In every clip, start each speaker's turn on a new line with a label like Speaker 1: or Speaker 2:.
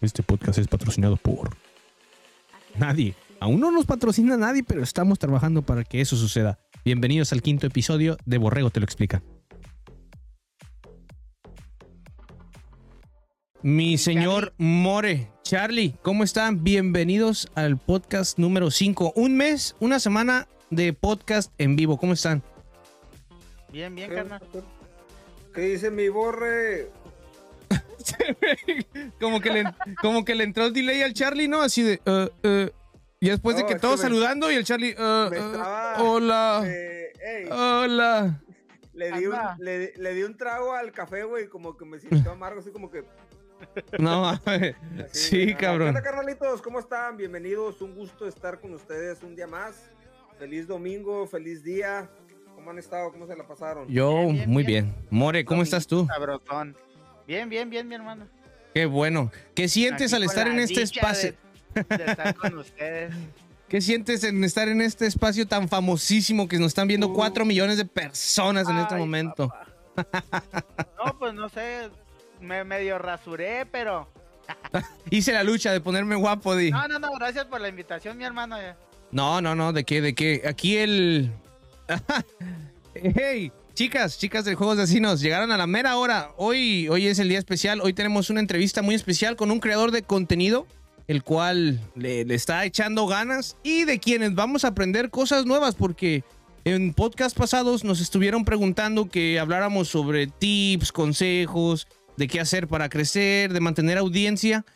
Speaker 1: Este podcast es patrocinado por nadie. Aún no nos patrocina nadie, pero estamos trabajando para que eso suceda. Bienvenidos al quinto episodio de Borrego Te lo explica. Mi señor More, Charlie, ¿cómo están? Bienvenidos al podcast número 5. Un mes, una semana de podcast en vivo. ¿Cómo están?
Speaker 2: Bien, bien, carnal.
Speaker 3: ¿Qué dice mi borre?
Speaker 1: como, que le, como que le entró el delay al Charlie, ¿no? Así de... uh, uh, y después de que todos
Speaker 3: que me-
Speaker 1: saludando y el Charlie... uh, uh,
Speaker 3: estaba-
Speaker 1: hola.
Speaker 3: Eh,
Speaker 1: Hola.
Speaker 3: le, di un,
Speaker 2: anda.
Speaker 3: le, le di un trago al café, güey, como que me sintió amargo, así como que...
Speaker 1: No,
Speaker 3: así,
Speaker 1: sí.
Speaker 3: ¿Qué
Speaker 1: cabrón.
Speaker 3: onda, carnalitos? ¿Cómo están? Bienvenidos, un gusto estar con ustedes un día más. Feliz domingo, feliz día. ¿Cómo han estado? ¿Cómo se la pasaron?
Speaker 1: Yo,
Speaker 2: Bien, bien,
Speaker 1: muy
Speaker 2: bien.
Speaker 1: bien. More, ¿cómo estás tú?
Speaker 2: Sabrosón. Bien, bien, bien, mi hermano.
Speaker 1: Qué bueno. ¿Qué sientes
Speaker 2: Aquí
Speaker 1: al estar en este espacio?
Speaker 2: De, de estar con ustedes.
Speaker 1: ¿Qué sientes en estar en este espacio tan famosísimo que nos están viendo
Speaker 2: Uh.
Speaker 1: cuatro millones de personas en este momento?
Speaker 2: No, pues no sé. Me medio rasuré, pero.
Speaker 1: Hice la lucha de ponerme guapo, di.
Speaker 2: No, no, no, gracias por la invitación, mi hermano.
Speaker 1: No, no, no, ¿de qué? ¿De qué? Aquí el... hey, chicas, chicas del Juegos de Asinos, llegaron a la mera hora. Hoy, hoy es el día especial, hoy tenemos una entrevista muy especial con un creador de contenido, el cual le, está echando ganas y de quienes vamos a aprender cosas nuevas porque... En podcast pasados nos estuvieron preguntando que habláramos sobre tips, consejos, de qué hacer para crecer, de mantener audiencia.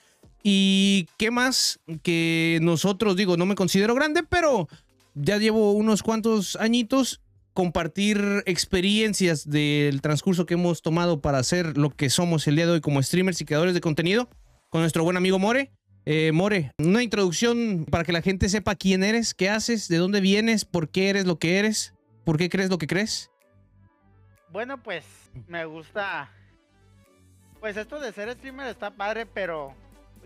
Speaker 1: Y qué más que nosotros, digo, no me considero grande, pero ya llevo unos cuantos añitos compartir experiencias del transcurso que hemos tomado para hacer lo que somos el día de hoy como streamers y creadores de contenido con nuestro buen amigo More. Eh, More, una introducción para que la gente sepa quién eres, qué haces, de dónde vienes, por qué eres lo que eres, por qué crees lo que crees.
Speaker 2: Bueno, pues me gusta. Pues esto de ser streamer está padre, pero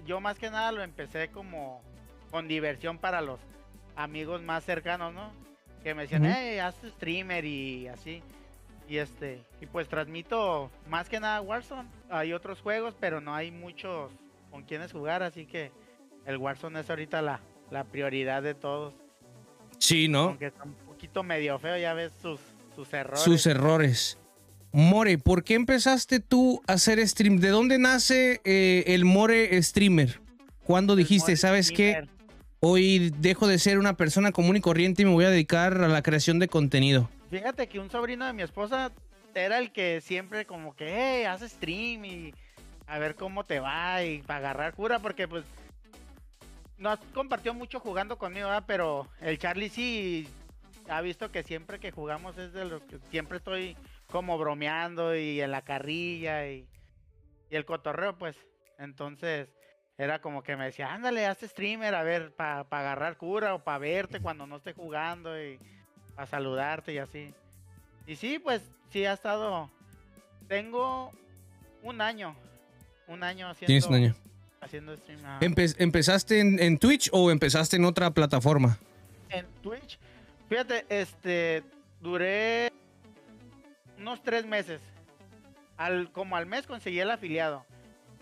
Speaker 2: yo más que nada lo empecé como con diversión para los amigos más cercanos, ¿no? Que me decían,
Speaker 1: Ujú.
Speaker 2: hey, haz tu streamer y así. Y este, y pues transmito más que nada Warzone. Hay otros juegos, pero no hay muchos con quienes jugar, así que el Warzone es ahorita la, la prioridad de todos.
Speaker 1: Sí, ¿no?
Speaker 2: Aunque está un poquito medio feo, ya ves sus, sus errores.
Speaker 1: sus errores. More, ¿por qué empezaste tú a hacer stream? ¿De dónde nace eh, el More streamer? ¿Cuándo
Speaker 2: El
Speaker 1: dijiste, sabes qué? Hoy dejo de ser una persona común y corriente y me voy a dedicar a la creación de contenido.
Speaker 2: Fíjate que un sobrino de mi esposa era el que siempre como que, hey, haz stream y a ver cómo te va y para agarrar cura, porque pues no compartió mucho jugando conmigo, ¿verdad? pero el Charlie sí ha visto que siempre que jugamos es de los que siempre estoy como bromeando y en la carrilla y el cotorreo, pues. Entonces era como que me decía, ándale, haz streamer, a ver, para agarrar cura o para verte cuando no esté jugando y para saludarte y así. Y sí, pues sí ha estado. Tengo un año. Un año haciendo,
Speaker 1: Tienes un año.
Speaker 2: haciendo stream.
Speaker 1: Empe- ¿Empezaste en, en Twitch o empezaste en otra plataforma?
Speaker 2: en Twitch. Fíjate, este, duré unos tres meses. Al, como al mes conseguí el afiliado.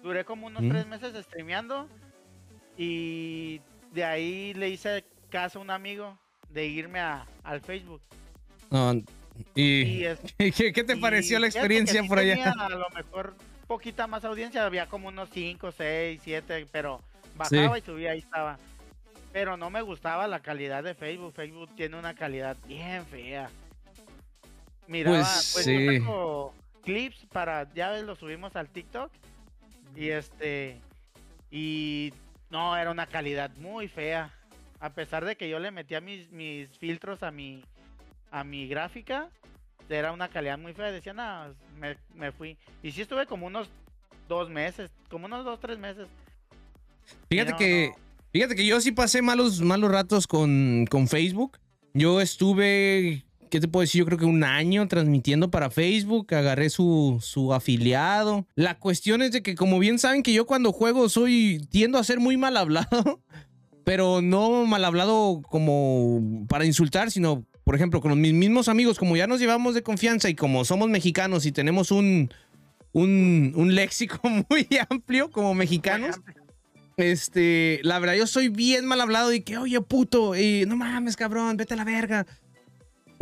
Speaker 2: Duré como unos
Speaker 1: Mm.
Speaker 2: tres meses streameando. Y de ahí le hice caso a un amigo de irme a, al Facebook.
Speaker 1: Y,
Speaker 2: Y es-
Speaker 1: ¿qué, qué te
Speaker 2: y
Speaker 1: pareció la experiencia
Speaker 2: sí
Speaker 1: por allá?
Speaker 2: tenía a lo mejor poquita más audiencia, había como unos 5, 6, 7, pero bajaba y subía, ahí estaba. Pero no me gustaba la calidad de Facebook. Facebook tiene una calidad bien fea. Miraba,
Speaker 1: Pues,
Speaker 2: pues,
Speaker 1: sí.
Speaker 2: yo tengo clips para, ya ves, lo subimos al TikTok. Y este, y no, era una calidad muy fea. A pesar de que yo le metía mis, mis filtros a mi, a mi gráfica, era una calidad muy fea. Decía, no, me, me fui. Y sí estuve como unos dos meses, como unos dos, tres meses.
Speaker 1: Fíjate
Speaker 2: No,
Speaker 1: que,
Speaker 2: no.
Speaker 1: fíjate que yo sí pasé malos, malos ratos con, con Facebook. Yo estuve, ¿qué te puedo decir? Yo creo que un año transmitiendo para Facebook, agarré su, su afiliado. La cuestión es de que, como bien saben que yo cuando juego soy, tiendo a ser muy mal hablado, pero no mal hablado como para insultar, sino, por ejemplo, con mis mismos amigos, como ya nos llevamos de confianza y como somos mexicanos y tenemos un, un, un léxico muy amplio como mexicanos. Este, la verdad, yo soy bien mal hablado y que, oye, puto, y no mames, cabrón, vete a la verga.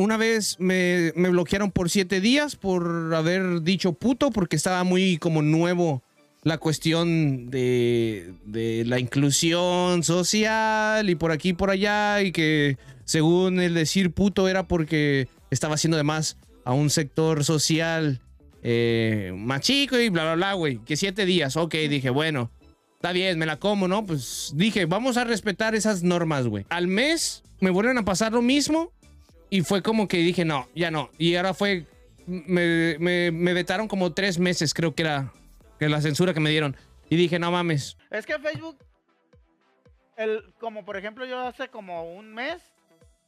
Speaker 1: Una vez me, bloquearon por siete días por haber dicho puto, porque estaba muy como nuevo la cuestión de, de la inclusión social y por aquí y por allá y que según el decir puto era porque estaba haciendo de más a un sector social eh, más chico y bla, bla, bla, güey. Que siete días, ok, dije, bueno, está bien, me la como, ¿no? Pues dije, vamos a respetar esas normas, güey. Al mes me vuelven a pasar lo mismo y fue como que dije, no, ya no. Y ahora fue, me, me, me vetaron como tres meses, creo que era que la censura que me dieron. Y dije, no mames.
Speaker 2: Es que Facebook, el, como por ejemplo yo hace como un mes,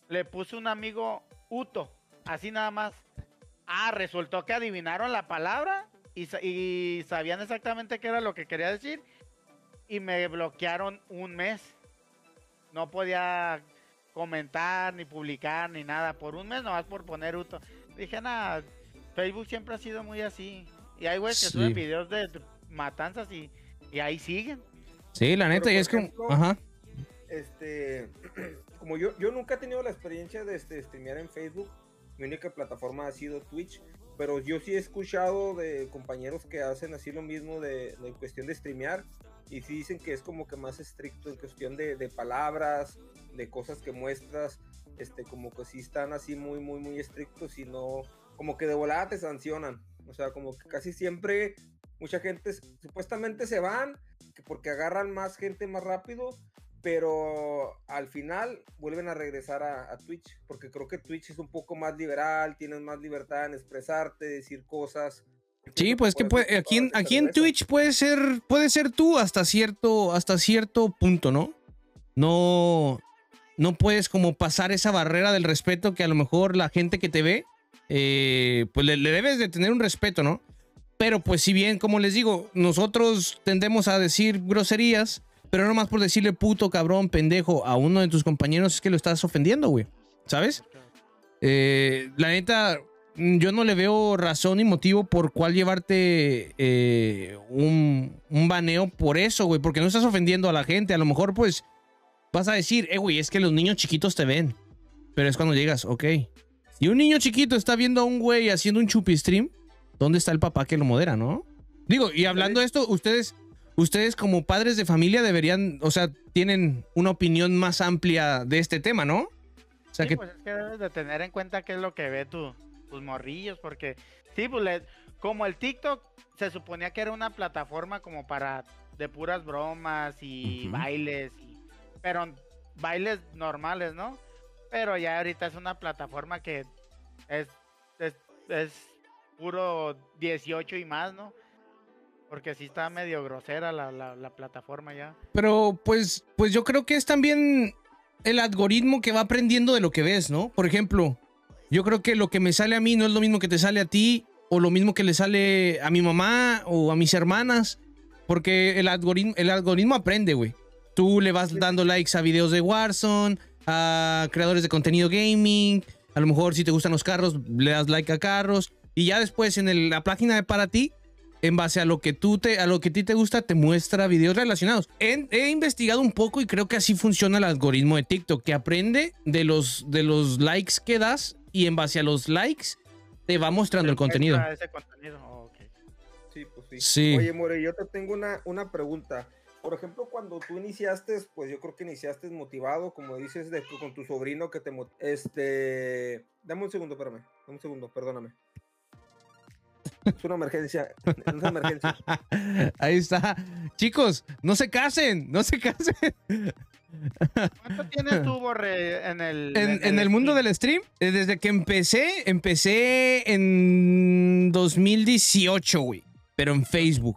Speaker 2: le puse un amigo Uto, así nada más. Ah, resultó que adivinaron la palabra y, y sabían exactamente qué era lo que quería decir y me bloquearon un mes. No podía comentar, ni publicar, ni nada. Por un mes nomás por poner Uto. Dije, nada, Facebook siempre ha sido muy así. Y hay güeyes que
Speaker 1: Sí.
Speaker 2: suben videos de matanzas y, y ahí siguen.
Speaker 1: Sí, la neta,
Speaker 3: Pero,
Speaker 1: y es como,
Speaker 3: ejemplo,
Speaker 1: ajá.
Speaker 3: este, como yo, yo nunca he tenido la experiencia de este, streamear en Facebook, mi única plataforma ha sido Twitch, pero yo sí he escuchado de compañeros que hacen así lo mismo de, de cuestión de streamear y sí dicen que es como que más estricto en cuestión de, de palabras, de cosas que muestras, este, como que sí están así muy, muy, muy estrictos y no, como que de volada te sancionan, o sea, como que casi siempre mucha gente supuestamente se van que porque agarran más gente más rápido, pero al final vuelven a regresar a, a Twitch, porque creo que Twitch es un poco más liberal, tienes más libertad en expresarte, decir cosas.
Speaker 1: Sí, pues que puede, aquí en, aquí en. Twitch puede ser, puede ser tú hasta cierto, hasta cierto punto, ¿no? No, no puedes como pasar esa barrera del respeto que a lo mejor la gente que te ve, eh, pues le, debes de tener un respeto, ¿no? Pero pues si bien, como les digo, nosotros tendemos a decir groserías, pero no más por decirle puto, cabrón, pendejo a uno de tus compañeros es que lo estás ofendiendo, güey. ¿Sabes? Eh, la neta, yo no le veo razón ni motivo por cuál llevarte eh, un, un baneo por eso, güey, porque no estás ofendiendo a la gente. A lo mejor, pues, vas a decir, eh, güey, es que los niños chiquitos te ven. Pero es cuando llegas, ok. Si un niño chiquito está viendo a un güey haciendo un chupi stream, ¿dónde está el papá que lo modera, no? Digo, y hablando de esto, ustedes, ustedes como padres de familia deberían, o sea, tienen una opinión más amplia de este tema, ¿no? O sea,
Speaker 2: Sí,
Speaker 1: que
Speaker 2: pues es que debes de tener en cuenta qué es lo que ve tu, tus morrillos, porque sí, pues le- como el TikTok se suponía que era una plataforma como para de puras bromas y bailes, y, pero bailes normales, ¿no? Pero ya ahorita es una plataforma que es, es, es puro 18 y más, ¿no? Porque sí está medio grosera la, la, la plataforma ya.
Speaker 1: Pero pues, pues yo creo que es también el algoritmo que va aprendiendo de lo que ves, ¿no? Por ejemplo, yo creo que lo que me sale a mí no es lo mismo que te sale a ti o lo mismo que le sale a mi mamá o a mis hermanas, porque el algoritmo, el algoritmo aprende, güey. Tú le vas dando likes a videos de Warzone, a creadores de contenido gaming, a lo mejor si te gustan los carros, le das like a carros y ya después en el- la página de para ti en base a lo que tú te, a lo que a ti te gusta, te muestra videos relacionados. He, he investigado un poco y creo que así funciona el algoritmo de TikTok, que aprende de los, de los likes que das y en base a los likes te va mostrando el
Speaker 2: Te
Speaker 1: contenido.
Speaker 2: muestra Ese contenido. oh, ok.
Speaker 3: Sí, pues sí.
Speaker 1: Sí.
Speaker 3: Oye, More, yo te tengo una, una pregunta. Por ejemplo, cuando tú iniciaste, pues yo creo que iniciaste motivado, como dices, de, con tu sobrino que te... Este... Dame un segundo, espérame. Dame un segundo, perdóname. Es una emergencia. Es una emergencia.
Speaker 1: Ahí está. Chicos, no se casen, no se casen.
Speaker 2: ¿Cuánto tienes tú, Borre, en el...
Speaker 1: En, en el mundo del stream, eh, desde que empecé, empecé en 2018, güey. Pero en Facebook.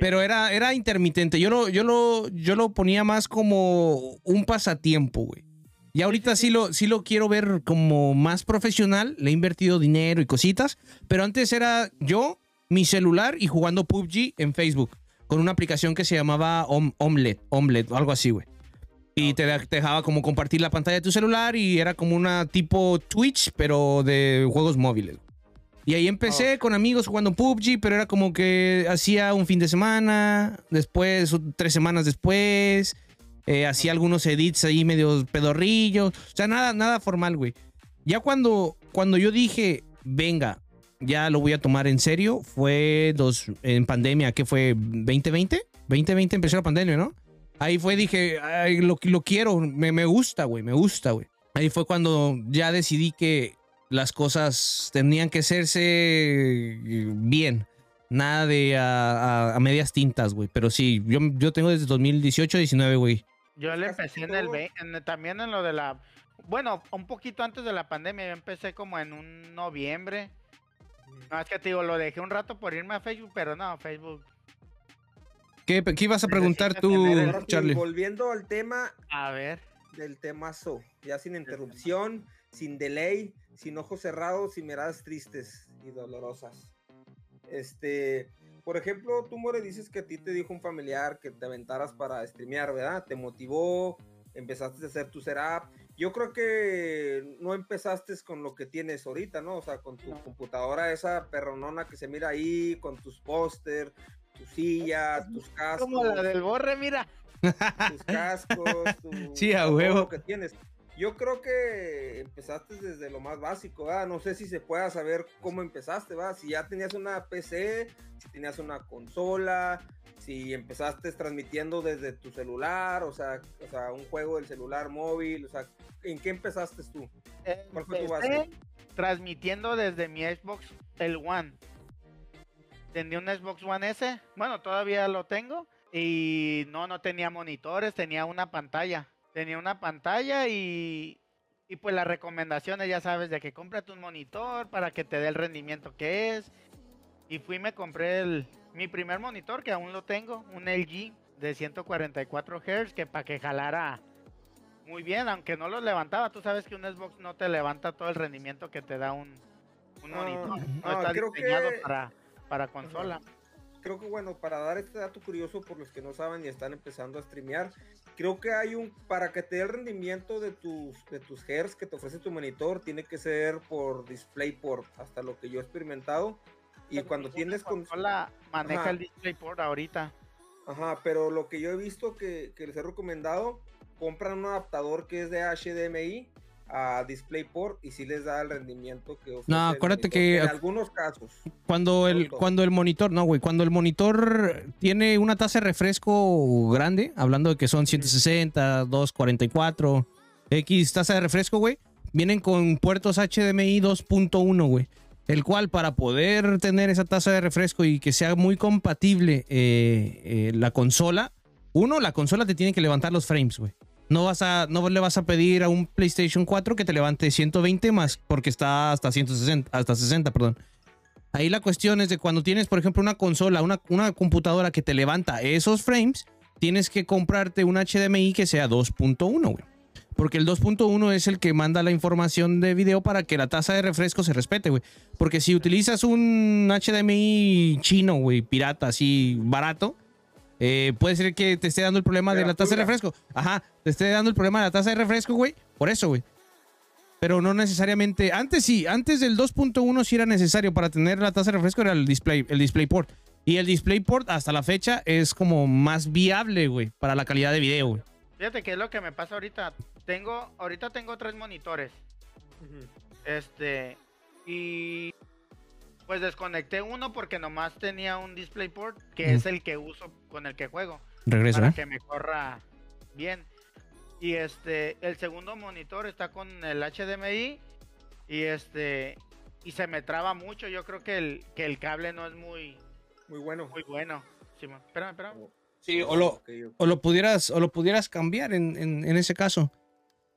Speaker 1: Pero era, era intermitente. Yo lo, yo, lo, yo lo ponía más como un pasatiempo, güey. Y ahorita sí lo, sí lo quiero ver como más profesional. Le he invertido dinero y cositas. Pero antes era yo, mi celular y jugando PUBG en Facebook. Con una aplicación que se llamaba Om- Omlet, Omlet, o algo así, güey. Y te, de- te dejaba como compartir la pantalla de tu celular y era como una tipo Twitch, pero de juegos móviles. Y ahí empecé con amigos jugando PUBG, pero era como que hacía un fin de semana, después, tres semanas después, eh, hacía algunos edits ahí medio pedorrillos. O sea, nada, nada formal, güey. Ya cuando, cuando yo dije, venga, ya lo voy a tomar en serio, fue dos, en pandemia, ¿qué fue? ¿2020? 2020 empezó la pandemia, ¿no? Ahí fue, dije, Ay, lo, lo quiero, me, me gusta, güey, me gusta, güey. Ahí fue cuando ya decidí que las cosas tenían que hacerse bien. Nada de a, a, medias tintas, güey. Pero sí, yo, yo tengo desde 2018, 19, güey.
Speaker 2: Yo le empecé en el, en, también en lo de la... Bueno, un poquito antes de la pandemia, yo empecé como en un noviembre. No, es que te digo, lo dejé un rato por irme a Facebook, pero no, Facebook.
Speaker 1: ¿Qué, qué ibas a preguntar tú, Charlie?
Speaker 3: Volviendo al tema.
Speaker 2: A ver.
Speaker 3: Del temazo. Ya sin interrupción, sin delay sin ojos cerrados y miradas tristes y dolorosas. Este, por ejemplo, tú, More, dices que a ti te dijo un familiar que te aventaras para streamear, ¿verdad? Te motivó, empezaste a hacer tu setup. Yo creo que no empezaste con lo que tienes ahorita, ¿no? O sea, con tu computadora, esa perronona que se mira ahí, con tus póster, tu silla, tus cascos.
Speaker 2: Como la del borre, mira.
Speaker 3: Tus cascos, tu,
Speaker 1: sí, a huevo.
Speaker 3: Lo que tienes. Yo creo que empezaste desde lo más básico, ¿verdad? No sé si se pueda saber cómo empezaste, ¿verdad? Si ya tenías una PC, si tenías una consola, si empezaste transmitiendo desde tu celular, o sea, o sea un juego del celular móvil, o sea, ¿en qué empezaste tú?
Speaker 2: ¿Cuál fue tu base? Transmitiendo desde mi Xbox, el One. Tenía un Xbox One S, bueno, todavía lo tengo, y no, no tenía monitores, tenía una pantalla tenía una pantalla y, y pues las recomendaciones, ya sabes, de que cómprate un monitor para que te dé el rendimiento que es. Y fui y me compré el, mi primer monitor, que aún lo tengo, un LG de 144 Hz, que para que jalara muy bien, aunque no lo levantaba. Tú sabes que un Xbox no te levanta todo el rendimiento que te da un, un ah, monitor. No,
Speaker 3: ah, está diseñado
Speaker 2: para, para consola.
Speaker 3: Creo que bueno, para dar este dato curioso por los que no saben y están empezando a streamear, creo que hay un, para que te dé el rendimiento de tus, de tus hertz que te ofrece tu monitor, tiene que ser por DisplayPort, hasta lo que yo he experimentado. Y cuando tienes
Speaker 2: consola maneja el DisplayPort ahorita.
Speaker 3: Ajá, pero lo que yo he visto que, que les he recomendado, compran un adaptador que es de HDMI a DisplayPort y si les da el rendimiento que ofrece.
Speaker 1: No, acuérdate que
Speaker 3: en algunos casos.
Speaker 1: Cuando el cuando el monitor, no, güey, cuando el monitor tiene una tasa de refresco grande, hablando de que son 160, 244, X tasa de refresco, güey, vienen con puertos HDMI 2.1, güey. El cual para poder tener esa tasa de refresco y que sea muy compatible eh, eh, la consola, uno, la consola te tiene que levantar los frames, güey. No, vas a, no le vas a pedir a un PlayStation 4 que te levante 120 más porque está hasta 160, hasta 60, perdón. Ahí la cuestión es de cuando tienes, por ejemplo, una consola, una, una computadora que te levanta esos frames, tienes que comprarte un HDMI que sea 2.1, güey. Porque el 2.1 es el que manda la información de video para que la tasa de refresco se respete, güey. Porque si utilizas un HDMI chino, güey, pirata, así barato, eh, puede ser que te esté dando el problema de, la taza de refresco. Ajá, te esté dando el problema de la taza de refresco, güey. Por eso, güey. Pero no necesariamente. Antes sí, antes del 2.1 sí era necesario para tener la taza de refresco, era el display, el DisplayPort. Y el DisplayPort hasta la fecha es como más viable, güey, para la calidad de video, güey.
Speaker 2: Fíjate qué es lo que me pasa ahorita. Tengo, ahorita tengo tres monitores. Este. Y pues desconecté uno porque nomás tenía un DisplayPort, que es el que uso con el que juego.
Speaker 1: Regreso,
Speaker 2: para
Speaker 1: ¿eh?
Speaker 2: que me corra bien. Y este, el segundo monitor está con el HDMI y este y se me traba mucho. Yo creo que el, que el cable no es muy
Speaker 3: muy bueno.
Speaker 2: Muy bueno. Sí, espérame, espérame.
Speaker 1: Sí, o lo, o lo pudieras o lo pudieras cambiar en, en, ese caso.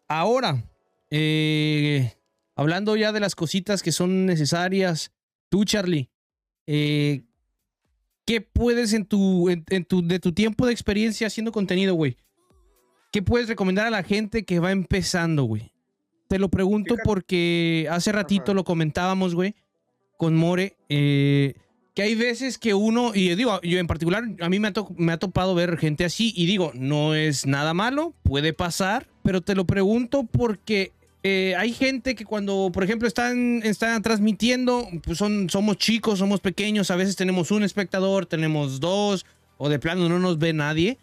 Speaker 1: Ahora, eh, hablando ya de las cositas que son necesarias Tú, Charlie, eh, ¿qué puedes en tu, en, tu, de tu tiempo de experiencia haciendo contenido, güey? ¿Qué puedes recomendar a la gente que va empezando, güey? Te lo pregunto porque hace ratito lo comentábamos, güey, con More, eh, que hay veces que uno, y digo, yo en particular, a mí me ha, me ha topado ver gente así, y digo, no es nada malo, puede pasar, pero te lo pregunto porque eh, hay gente que cuando, por ejemplo, están, están transmitiendo, pues son, somos chicos, somos pequeños, a veces tenemos un espectador, tenemos dos, o de plano no nos ve nadie.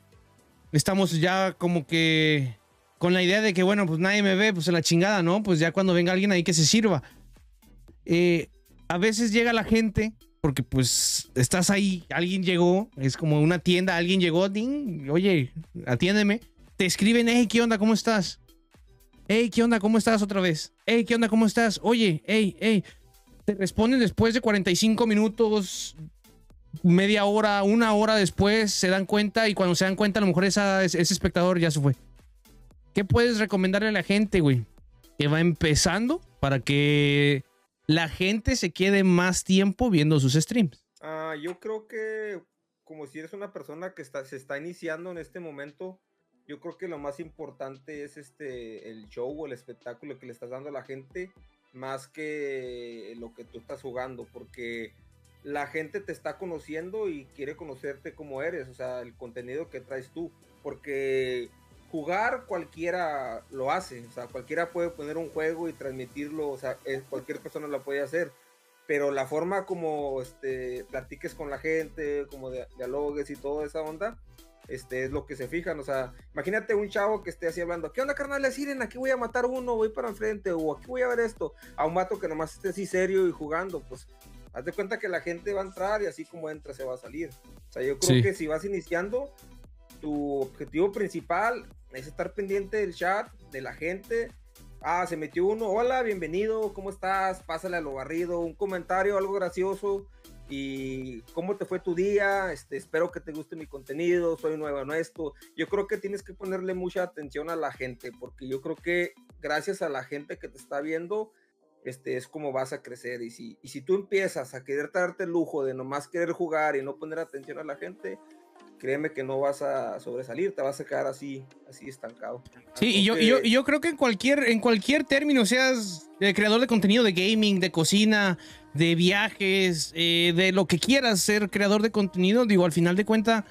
Speaker 1: Estamos ya como que con la idea de que, bueno, pues nadie me ve, pues la chingada, ¿no? Pues ya cuando venga alguien ahí que se sirva. Eh, a veces llega la gente, porque pues estás ahí, alguien llegó, es como una tienda, alguien llegó, ding, oye, atiéndeme. Te escriben, hey, ¿qué onda? ¿Cómo estás? Hey, ¿qué onda? ¿Cómo estás otra vez? Hey, ¿qué onda? ¿Cómo estás? Oye, hey, hey. Te responden después de 45 minutos, media hora, una hora después, se dan cuenta y cuando se dan cuenta, a lo mejor ese espectador ya se fue. ¿Qué puedes recomendarle a la gente, güey? Que va empezando para que la gente se quede más tiempo viendo sus streams.
Speaker 3: Ah, yo creo que como si eres una persona que está, se está iniciando en este momento, yo creo que lo más importante es este el show o el espectáculo que le estás dando a la gente más que lo que tú estás jugando, porque la gente te está conociendo y quiere conocerte como eres, o sea, el contenido que traes tú, porque jugar cualquiera lo hace, o sea, cualquiera puede poner un juego y transmitirlo, o sea, cualquier persona lo puede hacer, pero la forma como este, platiques con la gente, como dialogues y toda esa onda, este, es lo que se fijan, o sea, imagínate un chavo que esté así hablando, ¿qué onda carnal? Siren, aquí voy a matar uno, voy para enfrente, o aquí voy a ver esto, a un mato que nomás esté así serio y jugando, pues haz de cuenta que la gente va a entrar y así como entra se va a salir. O sea, yo creo que si vas iniciando, tu objetivo principal es estar pendiente del chat, de la gente. Ah, se metió uno, hola, bienvenido, ¿cómo estás? Pásale a lo barrido, un comentario, algo gracioso, y cómo te fue tu día, este, espero que te guste mi contenido, soy nuevo en esto. Yo creo que tienes que ponerle mucha atención a la gente, porque yo creo que gracias a la gente que te está viendo, este, es como vas a crecer. Y si, y si tú empiezas a querer darte el lujo de nomás querer jugar y no poner atención a la gente, créeme que no vas a sobresalir, te vas a quedar así, así estancado.
Speaker 1: Sí, y yo, yo, yo, creo que en cualquier, en cualquier término, seas creador de contenido de gaming, de cocina, de viajes, eh, de lo que quieras ser creador de contenido, digo, al final de cuentas,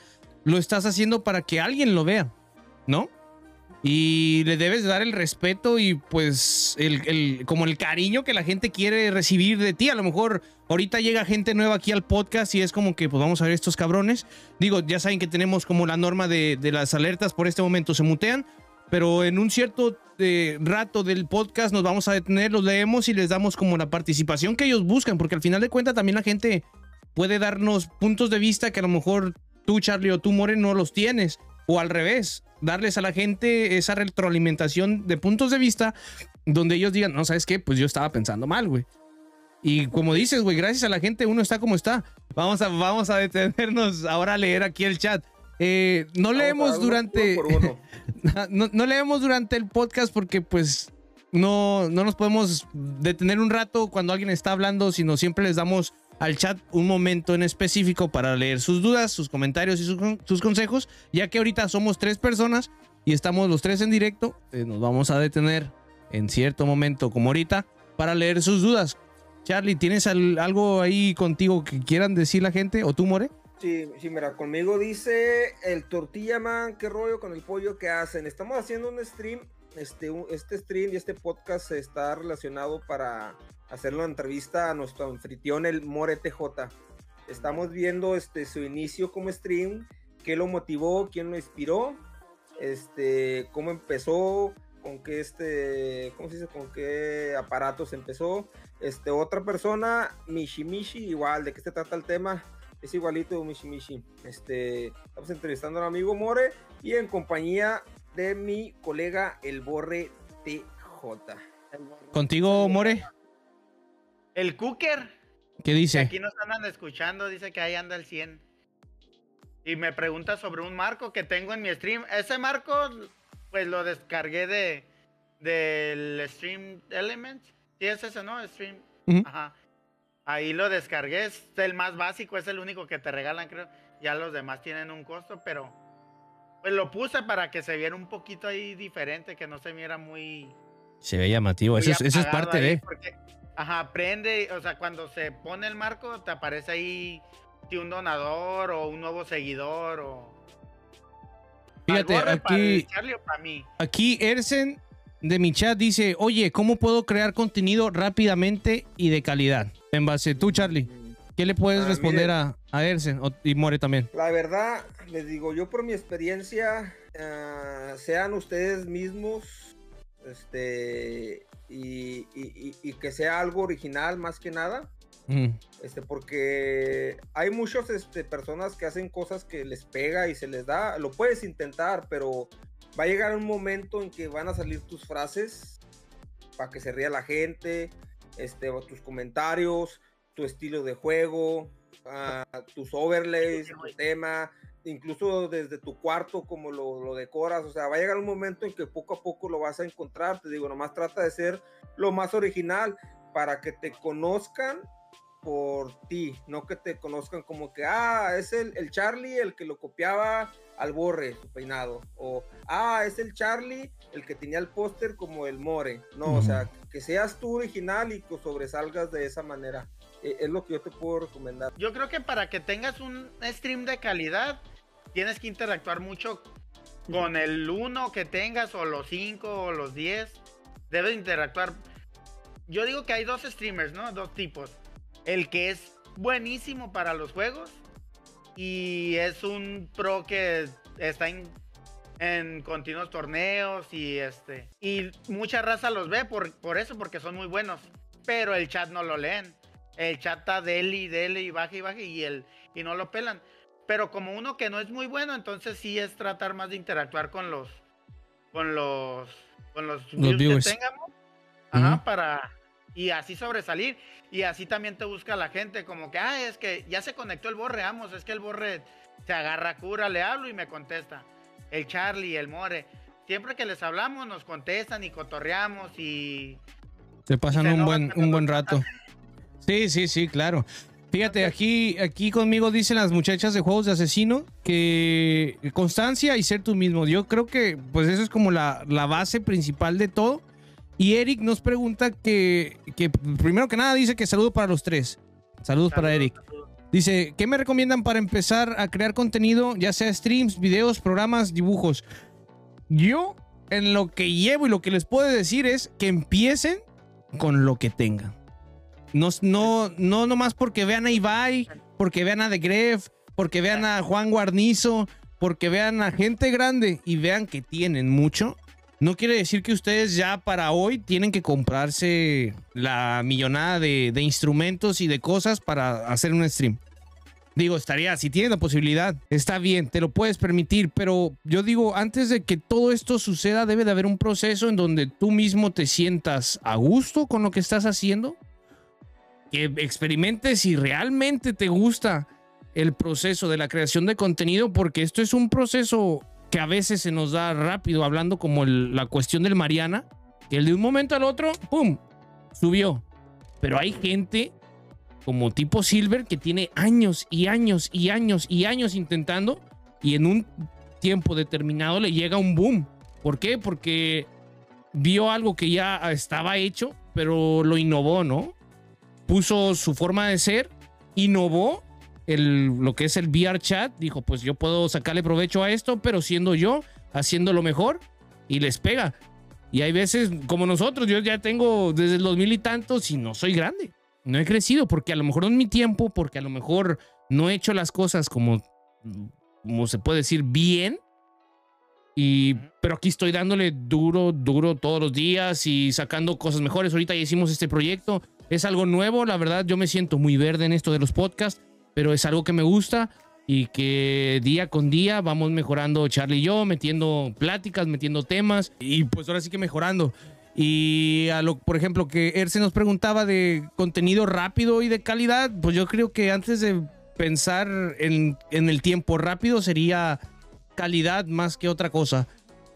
Speaker 1: lo estás haciendo para que alguien lo vea, ¿no? Y le debes dar el respeto y pues el, como el cariño que la gente quiere recibir de ti. A lo mejor ahorita llega gente nueva aquí al podcast y es como que pues vamos a ver estos cabrones. Digo, ya saben que tenemos como la norma de, las alertas por este momento se mutean. Pero en un cierto eh, rato del podcast nos vamos a detener, los leemos y les damos como la participación que ellos buscan. Porque al final de cuentas también la gente puede darnos puntos de vista que a lo mejor tú, Charlie, o tú, More, no los tienes. O al revés darles a la gente esa retroalimentación de puntos de vista donde ellos digan, no, ¿sabes qué? Pues yo estaba pensando mal, güey. Y como dices, güey, gracias a la gente uno está como está. Vamos a, vamos a detenernos ahora a leer aquí el chat. Eh, no leemos durante... no, no, leemos durante el podcast porque pues no, no nos podemos detener un rato cuando alguien está hablando, sino siempre les damos al chat un momento en específico para leer sus dudas, sus comentarios y sus, consejos, ya que ahorita somos tres personas y estamos los tres en directo, eh, nos vamos a detener en cierto momento como ahorita para leer sus dudas. Charlie, ¿tienes algo ahí contigo que quieran decir la gente o tú, More?
Speaker 3: Sí, sí, mira, conmigo dice el Tortilla Man, qué rollo con el pollo que hacen. Estamos haciendo un stream, este, este stream y este podcast está relacionado para hacerle una entrevista a nuestro anfitrión, el More TJ. Estamos viendo este, su inicio como stream, qué lo motivó, quién lo inspiró, este, cómo empezó, con qué este, ¿cómo se dice? Con qué aparatos empezó. Este, otra persona, Mishimishi, igual, ¿de qué se trata el tema? Es igualito Mishimishi. Este, estamos entrevistando al amigo More y en compañía de mi colega el Borre TJ.
Speaker 1: ¿Contigo, More?
Speaker 2: El Cooker.
Speaker 1: ¿Qué dice?
Speaker 2: aquí nos andan escuchando, dice que ahí anda el 100. Y me pregunta sobre un marco que tengo en mi stream. Ese marco, pues lo descargué de del Stream Elements. Sí, es ese, ¿no? Stream. Ajá. Ahí lo descargué. Es el más básico, es el único que te regalan, creo. Ya los demás tienen un costo, pero pues lo puse para que se viera un poquito ahí diferente, que no se viera muy.
Speaker 1: Se ve llamativo. Eso es, parte de.
Speaker 2: Ajá, prende, o sea, cuando se pone el marco, te aparece ahí un donador o un nuevo seguidor o.
Speaker 1: Fíjate, aquí. Aquí Ersen de mi chat dice, oye, ¿cómo puedo crear contenido rápidamente y de calidad? En base, tú, Charlie, ¿qué le puedes
Speaker 3: Ah,
Speaker 1: responder
Speaker 3: mire.
Speaker 1: a, a Ersen O- y More también?
Speaker 3: La verdad, les digo, yo por mi experiencia, ah, sean ustedes mismos, este, y, y- y- que sea algo original más que nada,
Speaker 1: Mm,
Speaker 3: este, porque hay muchas este, personas que hacen cosas que les pega y se les da, lo puedes intentar, pero va a llegar un momento en que van a salir tus frases para que se ría la gente, este, o tus comentarios, tu estilo de juego, ah, tus overlays, tu tema, incluso desde tu cuarto como lo, lo decoras, o sea, va a llegar un momento en que poco a poco lo vas a encontrar, te digo, nomás trata de ser lo más original para que te conozcan por ti, no que te conozcan como que, ah, es el, el Charlie el que lo copiaba al borre su peinado, o ah, es el Charlie el que tenía el póster como el More, no, o sea, que seas tú original y que sobresalgas de esa manera, Eh, es lo que yo te puedo recomendar.
Speaker 2: Yo creo que para que tengas un stream de calidad, tienes que interactuar mucho con el uno que tengas, o los 5, o los 10. Debes interactuar. Yo digo que hay dos streamers, ¿no? Dos tipos. El que es buenísimo para los juegos y es un pro que está en, en continuos torneos y este y mucha raza los ve por, por eso porque son muy buenos pero el chat no lo leen el chat está dele y dele y baja y baja y el y no lo pelan pero como uno que no es muy bueno entonces sí es tratar más de interactuar con los con los con los,
Speaker 1: viewers.
Speaker 2: que tengamos ajá, para y así sobresalir y así también te busca la gente como que ah es que ya se conectó el borre vamos es que el borre se agarra cura le hablo y me contesta el Charlie el More siempre que les hablamos nos contestan y cotorreamos y
Speaker 1: Se pasan
Speaker 2: se
Speaker 1: un buen, un buen rato. Sí, sí, sí, claro. Fíjate, aquí, aquí conmigo dicen las muchachas de juegos de asesino que constancia y ser tú mismo. Yo creo que pues eso es como la, la base principal de todo. Y Eric nos pregunta que, que primero que nada dice que saludo para los tres. Saludos para
Speaker 2: Saludos,
Speaker 1: Eric. Dice, ¿qué me recomiendan para empezar a crear contenido, ya sea streams, videos, programas, dibujos? Yo, en lo que llevo y lo que les puedo decir es que empiecen con lo que tengan. No, no, no nomás porque vean a Ibai, porque vean a The Gref, porque vean a Juan Guarnizo, porque vean a gente grande y vean que tienen mucho. No quiere decir que ustedes ya para hoy tienen que comprarse la millonada de, de instrumentos y de cosas para hacer un stream. Digo, estaría, si tienes la posibilidad, está bien, te lo puedes permitir, pero yo digo, antes de que todo esto suceda, debe de haber un proceso en donde tú mismo te sientas a gusto con lo que estás haciendo, que experimentes si realmente te gusta el proceso de la creación de contenido, porque esto es un proceso que a veces se nos da rápido, hablando como la cuestión del Mariana, que el de un momento al otro, ¡pum!, subió. Pero hay gente como tipo Silver que tiene años y años y años y años intentando y en un tiempo determinado le llega un boom. ¿Por qué? Porque vio algo que ya estaba hecho, pero lo innovó, ¿no? Puso su forma de ser, innovó el, lo que es el VR chat, dijo, pues yo puedo sacarle provecho a esto, pero siendo yo, haciéndolo mejor y les pega. Y hay veces, como nosotros, yo ya tengo desde el 2000 y tantos y no soy grande. No he crecido porque a lo mejor no es mi tiempo, porque a lo mejor no he hecho las cosas como, como se puede decir, bien. Y, pero aquí estoy dándole duro, duro todos los días y sacando cosas mejores. Ahorita ya hicimos este proyecto. Es algo nuevo, la verdad yo me siento muy verde en esto de los podcasts, pero es algo que me gusta y que día con día vamos mejorando Charlie y yo, metiendo pláticas, metiendo temas y pues ahora sí que mejorando. Y a lo, por ejemplo, que Erce nos preguntaba de contenido rápido y de calidad, pues yo creo que antes de pensar en, el tiempo rápido sería calidad más que otra cosa.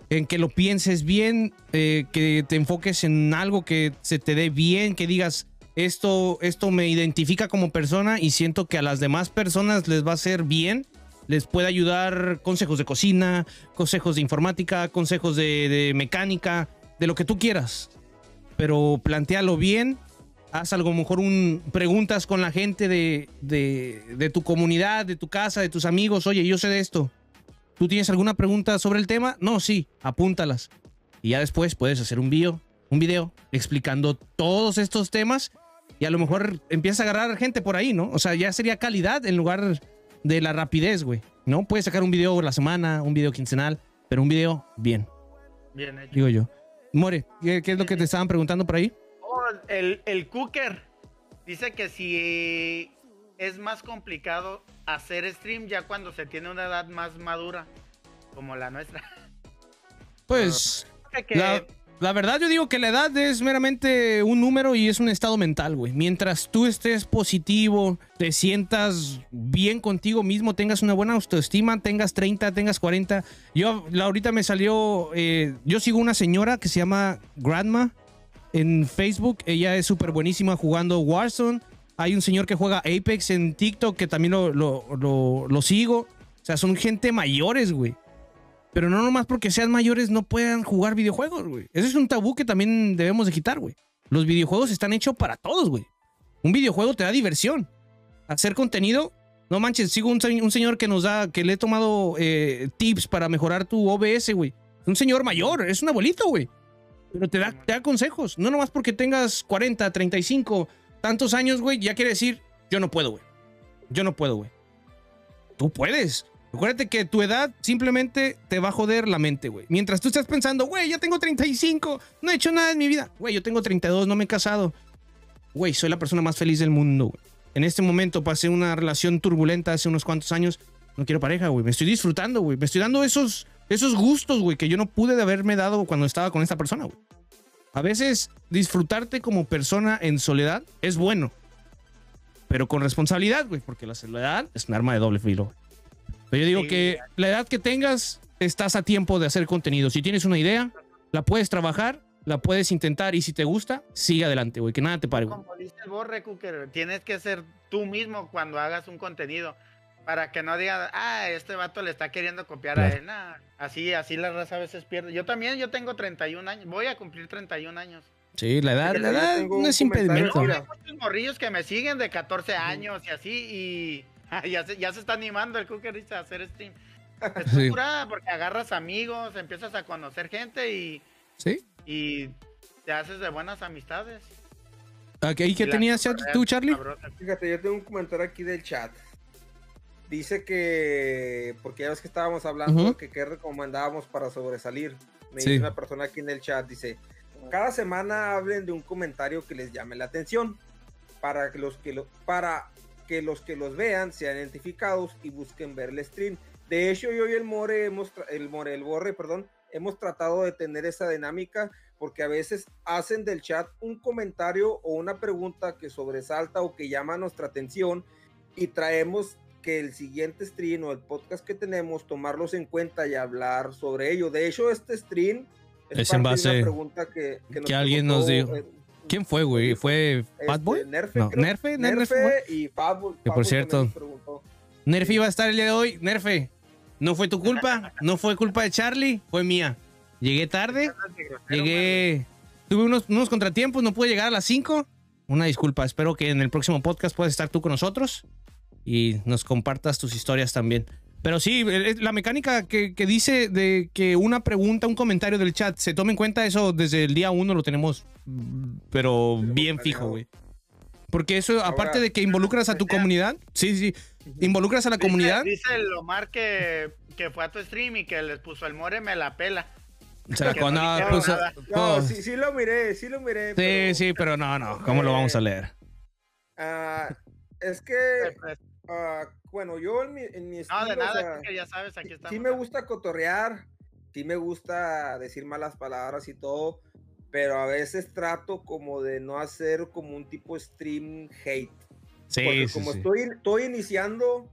Speaker 1: En que lo pienses bien, eh, que te enfoques en algo que se te dé bien, que digas, esto, esto me identifica como persona y siento que a las demás personas les va a hacer bien. Les puede ayudar consejos de cocina, consejos de informática, consejos de, de mecánica, de lo que tú quieras. Pero plantealo bien. Haz algo mejor un preguntas con la gente de, de, de tu comunidad, de tu casa, de tus amigos. Oye, yo sé de esto. ¿Tú tienes alguna pregunta sobre el tema? No, sí, apúntalas. Y ya después puedes hacer un video, un video explicando todos estos temas y a lo mejor empieza a agarrar gente por ahí, ¿no? O sea, ya sería calidad en lugar de la rapidez, güey. ¿No? Puedes sacar un video la semana, un video quincenal, pero un video bien,
Speaker 2: Bien hecho.
Speaker 1: digo yo. More, ¿qué, qué es lo que te estaban preguntando por ahí?
Speaker 2: Oh, el, el cooker dice que si es más complicado hacer stream ya cuando se tiene una edad más madura, como la nuestra.
Speaker 1: Pues la, la verdad yo digo que la edad es meramente un número y es un estado mental, güey. Mientras tú estés positivo, te sientas bien contigo mismo, tengas una buena autoestima, tengas 30, tengas 40. Yo ahorita me salió, eh, yo sigo una señora que se llama Grandma en Facebook. Ella es súper buenísima jugando Warzone. Hay un señor que juega Apex en TikTok que también lo, lo- lo sigo. O sea, son gente mayores, güey. Pero no nomás porque sean mayores no puedan jugar videojuegos, güey. Ese es un tabú que también debemos de quitar, güey. Los videojuegos están hechos para todos, güey. Un videojuego te da diversión. Hacer contenido, no manches, sigo un, un señor que nos da, que le he tomado eh, tips para mejorar tu OBS, güey. Un señor mayor, es un abuelito, güey. Pero te da, te da consejos. No nomás porque tengas 40, 35, tantos años, güey, ya quiere decir, yo no puedo, güey. Yo no puedo, güey. Tú puedes. Acuérdate que tu edad simplemente te va a joder la mente, güey. Mientras tú estás pensando, güey, ya tengo 35, no he hecho nada en mi vida. Güey, yo tengo 32, no me he casado. Güey, soy la persona más feliz del mundo, güey. En este momento pasé una relación turbulenta hace unos cuantos años. No quiero pareja, güey. Me estoy disfrutando, güey. Me estoy dando esos, esos gustos, güey, que yo no pude de haberme dado cuando estaba con esta persona, güey. A veces disfrutarte como persona en soledad es bueno. Pero con responsabilidad, güey, porque la soledad es un arma de doble filo. Pero yo digo
Speaker 2: Sí.
Speaker 1: que la edad que tengas, estás a tiempo de hacer contenido. Si tienes una idea, la puedes trabajar, la puedes intentar y si te gusta, sigue adelante, güey, que nada te pare, güey.
Speaker 2: Como dice el Borre, Cooker, tienes que ser tú mismo cuando hagas un contenido. Para que no digan, ah, este vato le está queriendo copiar a
Speaker 1: Claro.
Speaker 2: él. Nah, así, así la raza a veces pierde. Yo también, yo tengo 31 años. Voy a cumplir 31 años.
Speaker 1: Sí, la edad, la edad no es impedimento.
Speaker 3: mira.
Speaker 2: Hay muchos morrillos que me siguen de 14 años y así. Y ya se, ya se está animando el Cooker dice, a hacer stream. Es
Speaker 1: Sí.
Speaker 2: curada porque agarras amigos, empiezas a conocer gente y,
Speaker 1: Sí.
Speaker 2: y te haces de buenas amistades.
Speaker 1: Ok, ¿Y qué
Speaker 2: Y
Speaker 1: tenías tú, Charlie?
Speaker 3: Fíjate, yo tengo un comentario aquí del chat. Dice que, porque ya ves que estábamos hablando
Speaker 1: Ujú.
Speaker 3: de que qué recomendábamos para sobresalir. Me
Speaker 1: Sí.
Speaker 3: dice una persona aquí en el chat, dice, cada semana hablen de un comentario que les llame la atención para que los que, lo, para que, los, que los vean sean identificados y busquen ver el stream. De hecho, yo y el More, hemos, el More, el Borre, perdón, hemos tratado de tener esa dinámica porque a veces hacen del chat un comentario o una pregunta que sobresalta o que llama nuestra atención y traemos que el siguiente stream o el podcast que tenemos tomarlos en cuenta y hablar sobre ello. De hecho, este stream
Speaker 1: Es en base
Speaker 3: una pregunta que, que
Speaker 1: que alguien nos dijo.
Speaker 3: eh,
Speaker 1: ¿Quién fue, güey? ¿Fue
Speaker 3: este,
Speaker 1: Fatboy?
Speaker 3: Nerfe,
Speaker 1: No. Nerfe, Nerfe,
Speaker 3: Nerfe y Fatboy.
Speaker 1: Que por cierto. Nerfe iba a estar el día de hoy. Nerfe, no fue tu culpa, no fue culpa de Charlie, fue mía. Llegué tarde, llegué, tuve unos, unos contratiempos, no pude llegar a las 5. Una disculpa, espero que en el próximo podcast puedas estar tú con nosotros y nos compartas tus historias también. Pero sí, eh, la mecánica que, que dice de que una pregunta, un comentario del chat se tome en cuenta, eso desde el día uno lo tenemos, mm, pero bien fijo, güey. Porque eso, aparte de que involucras a tu comunidad, sí, sí, involucras a la
Speaker 2: Dice-
Speaker 1: comunidad.
Speaker 2: Dice el Omar que, que fue a tu stream y que les puso el more me la pela.
Speaker 1: O sea,
Speaker 2: que
Speaker 1: cuando,
Speaker 2: no
Speaker 1: pues,
Speaker 2: nada.
Speaker 3: No,
Speaker 1: pues,
Speaker 3: sí, sí lo miré, sí lo miré.
Speaker 1: Sí,
Speaker 3: pero,
Speaker 1: sí, pero no, no. ¿Cómo lo vamos a leer?
Speaker 3: ah, es que, ah, bueno, yo en mi, en mi
Speaker 2: no,
Speaker 3: estilo,
Speaker 2: de
Speaker 3: o
Speaker 2: nada,
Speaker 3: sea,
Speaker 2: que ya sabes, aquí estamos.
Speaker 3: sí me gusta cotorrear, sí me gusta decir malas palabras y todo, pero a veces trato como de no hacer como un tipo stream hate.
Speaker 1: Sí,
Speaker 3: Porque
Speaker 1: sí,
Speaker 3: como
Speaker 1: sí.
Speaker 3: Estoy, estoy iniciando,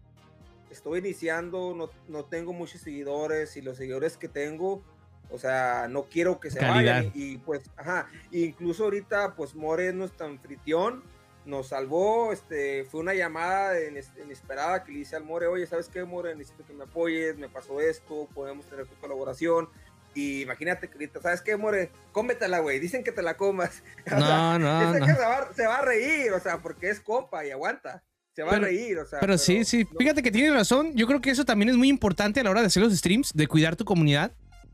Speaker 3: estoy iniciando, no, no tengo muchos seguidores y los seguidores que tengo, o sea, no quiero que se
Speaker 1: Calidad.
Speaker 3: vayan. Y, y, pues, ajá, incluso ahorita, pues More es nuestro anfitrión, nos salvó, este, fue una llamada ines- inesperada que le hice al More, oye, ¿sabes qué, More? Necesito que me apoyes, me pasó esto, podemos tener tu colaboración. Y imagínate que ahorita, ¿sabes qué, More? Cómetela, güey, dicen que te la comas. O sea,
Speaker 1: No, no, no.
Speaker 3: que se va, se va a reír, o sea, porque es compa y aguanta. Se va
Speaker 1: Pero-
Speaker 3: a reír, o sea.
Speaker 1: Pero sí, sí.
Speaker 3: no-
Speaker 1: Fíjate que tienes razón. Yo creo que eso también es muy importante a la hora de hacer los streams, de cuidar tu comunidad,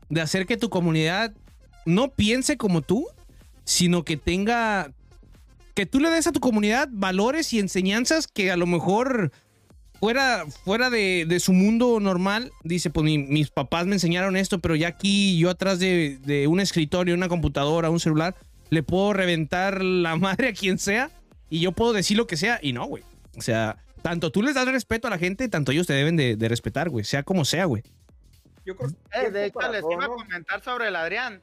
Speaker 1: de hacer que tu comunidad no piense como tú, sino que tenga, que tú le des a tu comunidad valores y enseñanzas que a lo mejor fuera, fuera de, de su mundo normal, dice, pues mi- mis papás me enseñaron esto, pero ya aquí yo atrás de, de un escritorio, una computadora, un celular, le puedo reventar la madre a quien sea y yo puedo decir lo que sea y no, güey. O sea, tanto tú les das respeto a la gente, tanto ellos te deben de, de respetar, güey, sea como sea, güey.
Speaker 3: Yo creo que
Speaker 2: Eh,
Speaker 3: es
Speaker 2: de hecho, les iba a comentar sobre el Adrián.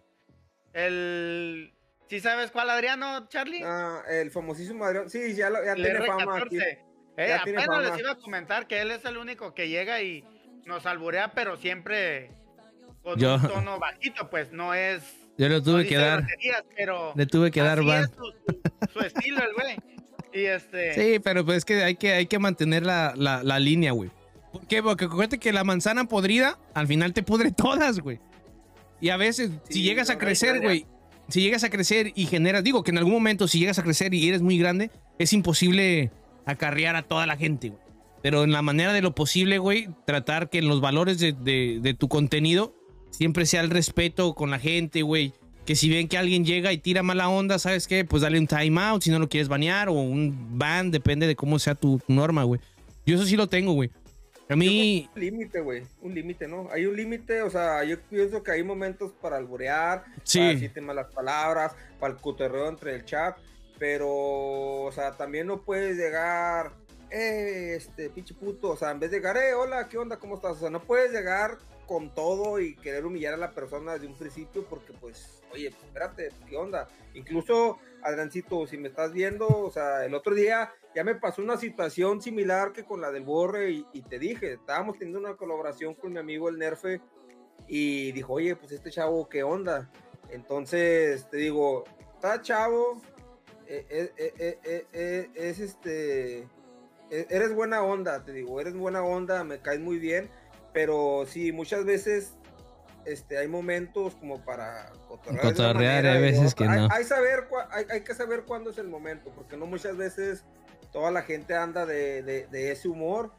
Speaker 2: El. ¿Sí sabes cuál Adriano, Charlie?
Speaker 3: Ah, el famosísimo Adrián. Sí, ya, lo- ya
Speaker 2: el
Speaker 3: tiene
Speaker 2: R14.
Speaker 3: fama aquí.
Speaker 2: Eh,
Speaker 3: Ya tiene
Speaker 2: apenas
Speaker 3: fama.
Speaker 2: les iba a comentar que él es el único que llega y nos alburea, pero siempre con
Speaker 1: Yo-
Speaker 2: un tono bajito, pues no es.
Speaker 1: Yo le
Speaker 2: no
Speaker 1: tuve
Speaker 2: dice
Speaker 1: que dar,
Speaker 2: pero
Speaker 1: le tuve que dar
Speaker 2: es su, su- estilo, el güey. Y este.
Speaker 1: Sí, pero pues es que hay que, hay que mantener la, la, la línea, güey. ¿Por qué? Porque acuérdate que la manzana podrida al final te pudre todas, güey. Y a veces, si
Speaker 3: Sí,
Speaker 1: llegas a
Speaker 3: no,
Speaker 1: crecer,
Speaker 3: ya.
Speaker 1: Si llegas a crecer y generas, digo que en algún momento si llegas a crecer y eres muy grande, es imposible acarrear a toda la gente, güey. Pero en la manera de lo posible, güey, tratar que los valores de, tu contenido siempre sea el respeto con la gente, güey. Que si ven que alguien llega y tira mala onda, ¿sabes qué? Pues dale un timeout si no lo quieres banear o un ban, depende de cómo sea tu norma, güey. Yo eso sí lo tengo, güey. A mí,
Speaker 3: Un límite, güey. Un límite, ¿no? Hay un límite, o sea, yo pienso que hay momentos para alburear,
Speaker 1: Sí.
Speaker 3: para decirte malas palabras, para el cotorreo entre el chat, pero, o sea, también no puedes llegar, eh, este, pinche puto, o sea, en vez de llegar, eh, hola, ¿qué onda? ¿Cómo estás? O sea, no puedes llegar con todo y querer humillar a la persona desde un principio porque, pues, oye, pues, espérate, ¿qué onda? Incluso, Adriancito, si me estás viendo, o sea, el otro día ya me pasó una situación similar que con la del Borre y, y te dije, estábamos teniendo una colaboración con mi amigo el Nerfe y dijo, oye, pues este chavo, ¿qué onda? Entonces, te digo, está chavo, eh, eh, eh, es este, eres buena onda, te digo, eres buena onda, me caes muy bien, pero sí, muchas veces este, hay momentos como para cotorrear, manera
Speaker 1: hay veces que no.
Speaker 3: Hay, saber, hay, hay que saber cuándo es el momento, porque no muchas veces toda la gente anda de, de- de ese humor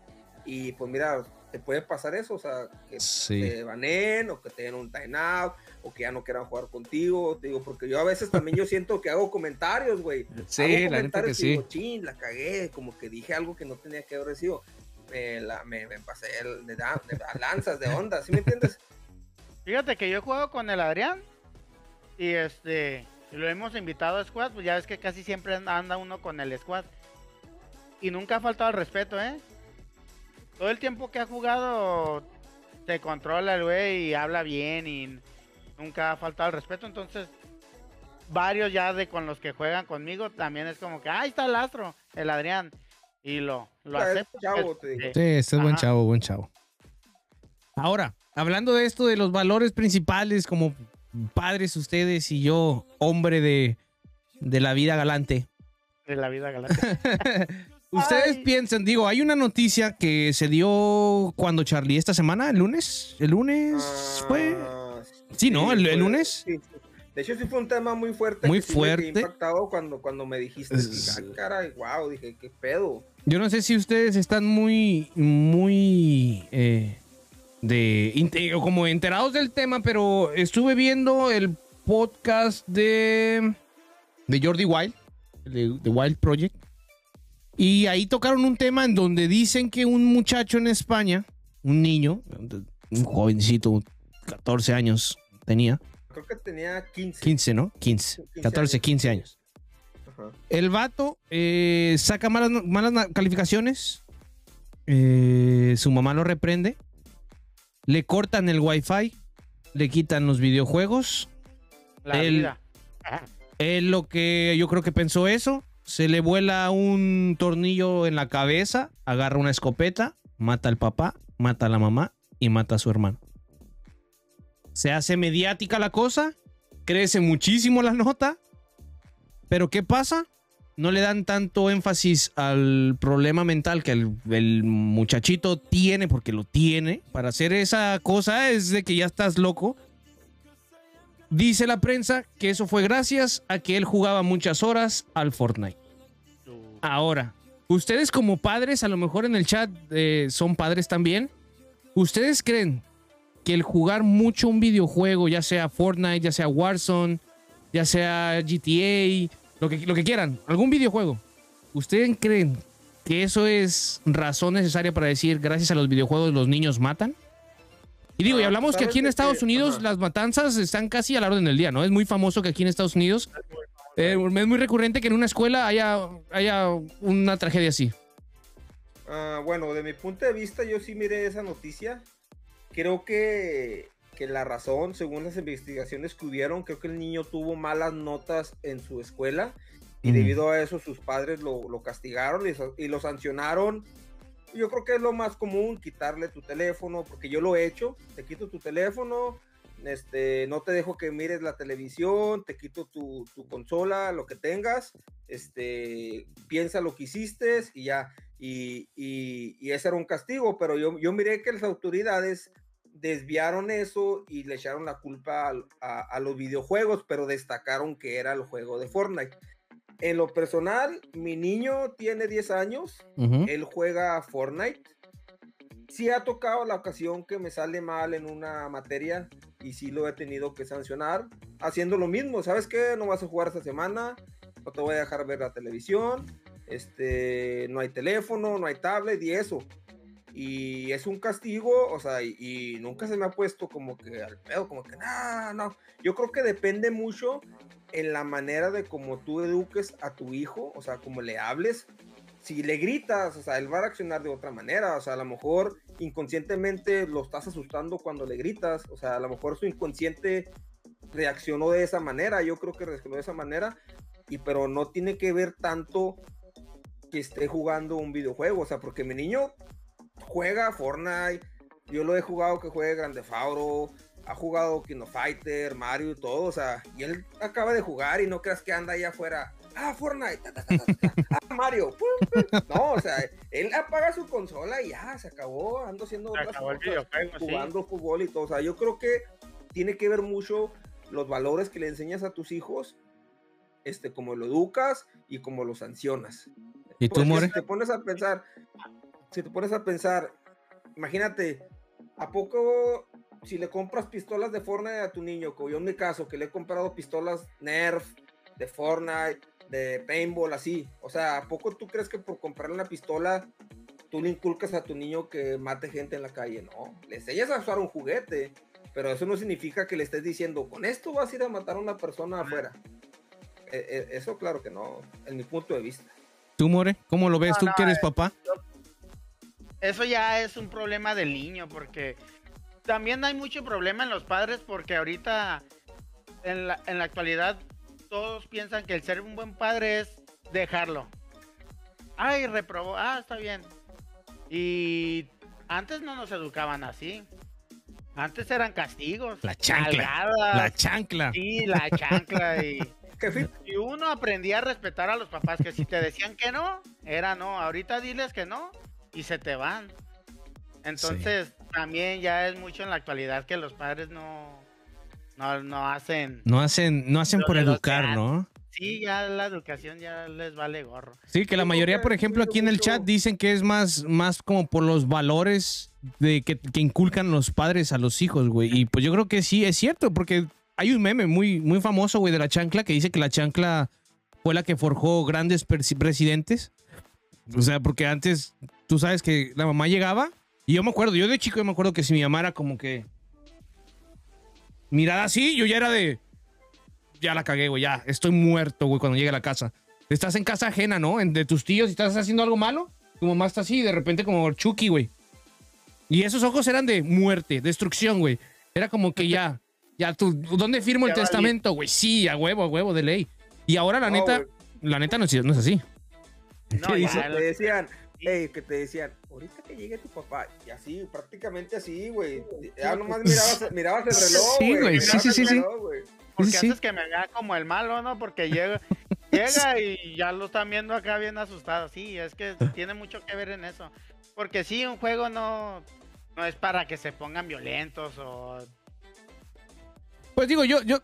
Speaker 3: y pues mira, te puede pasar eso, o sea, que
Speaker 1: Sí.
Speaker 3: te baneen o que te den un timeout o que ya no quieran jugar contigo, te digo, porque yo a veces también yo siento que hago comentarios, güey.
Speaker 1: Sí,
Speaker 3: Hago
Speaker 1: la neta que
Speaker 3: comentarios y
Speaker 1: sí.
Speaker 3: digo, chin, la cagué, como que dije algo que no tenía que haber sido. Me, la, me, me pasé el- de, da- de lanzas, de onda, ¿sí me entiendes?
Speaker 2: Fíjate que yo he jugado con el Adrián y este lo hemos invitado a squad, pues ya ves que casi siempre anda uno con el squad. Y nunca ha faltado el respeto, ¿eh? Todo el tiempo que ha jugado se controla el güey y habla bien y nunca ha faltado el respeto, entonces varios ya de con los que juegan conmigo también es como que, ahí está el astro, el Adrián. Y lo, lo
Speaker 3: Ah, es
Speaker 2: acepto.
Speaker 3: chavo,
Speaker 2: pues,
Speaker 3: te digo.
Speaker 1: Sí, este es buen
Speaker 2: Ajá.
Speaker 1: chavo, buen chavo. Ahora, hablando de esto, de los valores principales como padres ustedes y yo, hombre de, de la vida galante.
Speaker 2: de la vida galante.
Speaker 1: Ustedes
Speaker 2: Ay.
Speaker 1: piensan, digo, hay una noticia que se dio cuando Charlie esta semana, el lunes, el lunes fue...
Speaker 3: Ah,
Speaker 1: Sí, ¿no? ¿El- el
Speaker 3: fue-
Speaker 1: lunes?
Speaker 3: sí, sí. De hecho, sí fue un tema muy fuerte.
Speaker 1: Muy
Speaker 3: que sí me
Speaker 1: fuerte.
Speaker 3: impactado cuando, cuando me dijiste,
Speaker 1: Es-
Speaker 3: ah, caray, wow, dije, qué pedo.
Speaker 1: Yo no sé si ustedes están muy, muy eh, de o como enterados del tema, pero estuve viendo el podcast de de Jordi Wild, de, de Wild Project, y ahí tocaron un tema en donde dicen que un muchacho en España, un niño, un jovencito, 14 años tenía,
Speaker 3: Creo que tenía 15.
Speaker 1: 15, ¿no? 15, 14, 15 años.
Speaker 3: Ajá.
Speaker 1: El vato eh, saca malas, malas calificaciones. eh, su mamá lo reprende. Le cortan el wifi. Le quitan los videojuegos.
Speaker 2: La
Speaker 1: El-
Speaker 2: vida.
Speaker 1: Él lo que yo creo que pensó eso. Se le vuela un tornillo en la cabeza. Agarra una escopeta. Mata al papá. Mata a la mamá. Y mata a su hermano. Se hace mediática la cosa. Crece muchísimo la nota. Pero ¿qué pasa? No le dan tanto énfasis al problema mental que el, muchachito tiene, porque lo tiene. Para hacer esa cosa es de que ya estás loco. Dice la prensa que eso fue gracias a que él jugaba muchas horas al Fortnite. Ahora, ustedes como padres, a lo mejor en el chat eh, son padres también. ¿Ustedes creen que el jugar mucho un videojuego, ya sea Fortnite, ya sea Warzone, ya sea GTA, lo que, lo que quieran, algún videojuego, ¿ustedes creen que eso es razón necesaria para decir gracias a los videojuegos los niños matan? Y digo, y
Speaker 3: Ah,
Speaker 1: hablamos que
Speaker 3: ¿sabes
Speaker 1: aquí en Estados? Unidos
Speaker 3: Ajá.
Speaker 1: las matanzas están casi a la orden del día, ¿no? Es muy famoso que aquí en Estados Unidos eh, es muy recurrente que en una escuela haya, haya una tragedia así.
Speaker 3: Ah, bueno, de mi punto de vista, yo sí miré esa noticia. Creo que, que la razón, según las investigaciones que hubieron, creo que el niño tuvo malas notas en su escuela y
Speaker 1: Ujú.
Speaker 3: debido a eso sus padres lo, lo castigaron y, y lo sancionaron. Yo creo que es lo más común quitarle tu teléfono, porque yo lo he hecho. Te quito tu teléfono, este, no te dejo que mires la televisión, te quito tu, tu consola, lo que tengas, este, piensa lo que hiciste y ya. Y, y- y ese era un castigo, pero yo, yo miré que las autoridades desviaron eso y le echaron la culpa a, a los videojuegos, pero destacaron que era el juego de Fortnite. En lo personal, mi niño tiene 10 años, él juega Fortnite. Sí ha tocado la ocasión que me sale mal en una materia y sí lo he tenido que sancionar haciendo lo mismo. ¿Sabes qué? No vas a jugar esta semana, no te voy a dejar ver la televisión, este, no hay teléfono, no hay tablet y eso. Y es un castigo, o sea, y, y nunca se me ha puesto como que al pedo, como que no, no. Yo creo que depende mucho en la manera de cómo tú eduques a tu hijo, o sea, como le hables. Si le gritas, o sea, él va a reaccionar de otra manera, o sea, a lo mejor inconscientemente lo estás asustando cuando le gritas, o sea, a lo mejor su inconsciente reaccionó de esa manera, yo creo que reaccionó de esa manera, y pero no tiene que ver tanto que esté jugando un videojuego, o sea, porque mi niño juega Fortnite, yo lo he jugado que juegue Grande Fauro, ha jugado Kino Fighter, Mario y todo, o sea, y él acaba de jugar y no creas que anda allá afuera, ah, Fortnite, ta, ta, ta, ta, ta, ah, Mario, pum, pum". no, o sea, él apaga su consola y ya, se acabó, ando haciendo
Speaker 2: Se
Speaker 3: otras
Speaker 2: acabó
Speaker 3: cosas,
Speaker 2: videojuego, sí.
Speaker 3: jugando fútbol y todo, o sea, yo creo que tiene que ver mucho los valores que le enseñas a tus hijos, este, como lo educas y como lo sancionas.
Speaker 1: ¿Y tú, More?
Speaker 3: Si te pones a pensar, si te pones a pensar, imagínate, ¿a poco si le compras pistolas de Fortnite a tu niño, como yo en mi caso, que le he comprado pistolas Nerf, de Fortnite, de Paintball, así? O sea, ¿a poco tú crees que por comprarle una pistola tú le inculcas a tu niño que mate gente en la calle? No, le enseñas a usar un juguete, pero eso no significa que le estés diciendo, con esto vas a ir a matar a una persona afuera. Eh, eh, Eso claro que no, en mi punto de vista.
Speaker 1: ¿Tú, More? ¿Cómo lo ves
Speaker 2: No,
Speaker 1: tú
Speaker 2: no,
Speaker 1: que eres
Speaker 2: eh,
Speaker 1: papá?
Speaker 2: Eso ya es un problema del niño, porque también hay mucho problema en los padres, porque ahorita, en la, en la actualidad, todos piensan que el ser un buen padre es dejarlo. Ay, reprobó, ah, está bien. Y antes no nos educaban así. Antes eran castigos.
Speaker 1: La chancla, La chancla.
Speaker 2: Sí, la chancla y... Y uno aprendía a respetar a los papás, que si te decían que no, era no. Ahorita diles que no y se te van. Entonces, también ya es mucho en la actualidad que los padres no, no, no hacen.
Speaker 1: No hacen, no hacen por educar. ¿no?
Speaker 2: Sí, ya la educación ya les vale gorro.
Speaker 1: Sí, que la mayoría, por ejemplo, aquí en el chat dicen que es más, más como por los valores de que, que inculcan los padres a los hijos, güey. Y pues yo creo que sí es cierto, porque hay un meme muy, muy famoso, güey, de la chancla que dice que la chancla fue la que forjó grandes presi- presidentes. O sea, porque antes, tú sabes que la mamá llegaba, y yo me acuerdo, yo de chico yo me acuerdo que si mi mamá era como que mirada así, yo ya era de, ya la cagué, güey, ya, estoy muerto, güey, cuando llegue a la casa. Estás en casa ajena, ¿no? En- de tus tíos y estás haciendo algo malo, tu mamá está así, y de repente como Chucky, güey. Y esos ojos eran de muerte, destrucción, güey. Era como que ya, ya, tú, ¿dónde firmo el
Speaker 2: Ya
Speaker 1: testamento, güey? Sí, a huevo, a huevo, de ley. Y ahora la
Speaker 3: No,
Speaker 1: neta, la neta no es, no es así.
Speaker 2: No,
Speaker 3: te decían, hey, que te decían, ahorita que llegue tu papá, y así, prácticamente así, güey. Ya nomás mirabas, mirabas el reloj,
Speaker 1: Sí, güey, sí, sí, sí,
Speaker 3: reloj.
Speaker 2: Porque
Speaker 1: Sí, sí.
Speaker 2: haces que me vea como el malo, ¿no? Porque llega, llega y ya lo están viendo acá bien asustado. Sí, es que tiene mucho que ver en eso. Porque sí, un juego no, no es para que se pongan violentos o...
Speaker 1: Pues digo, yo, yo,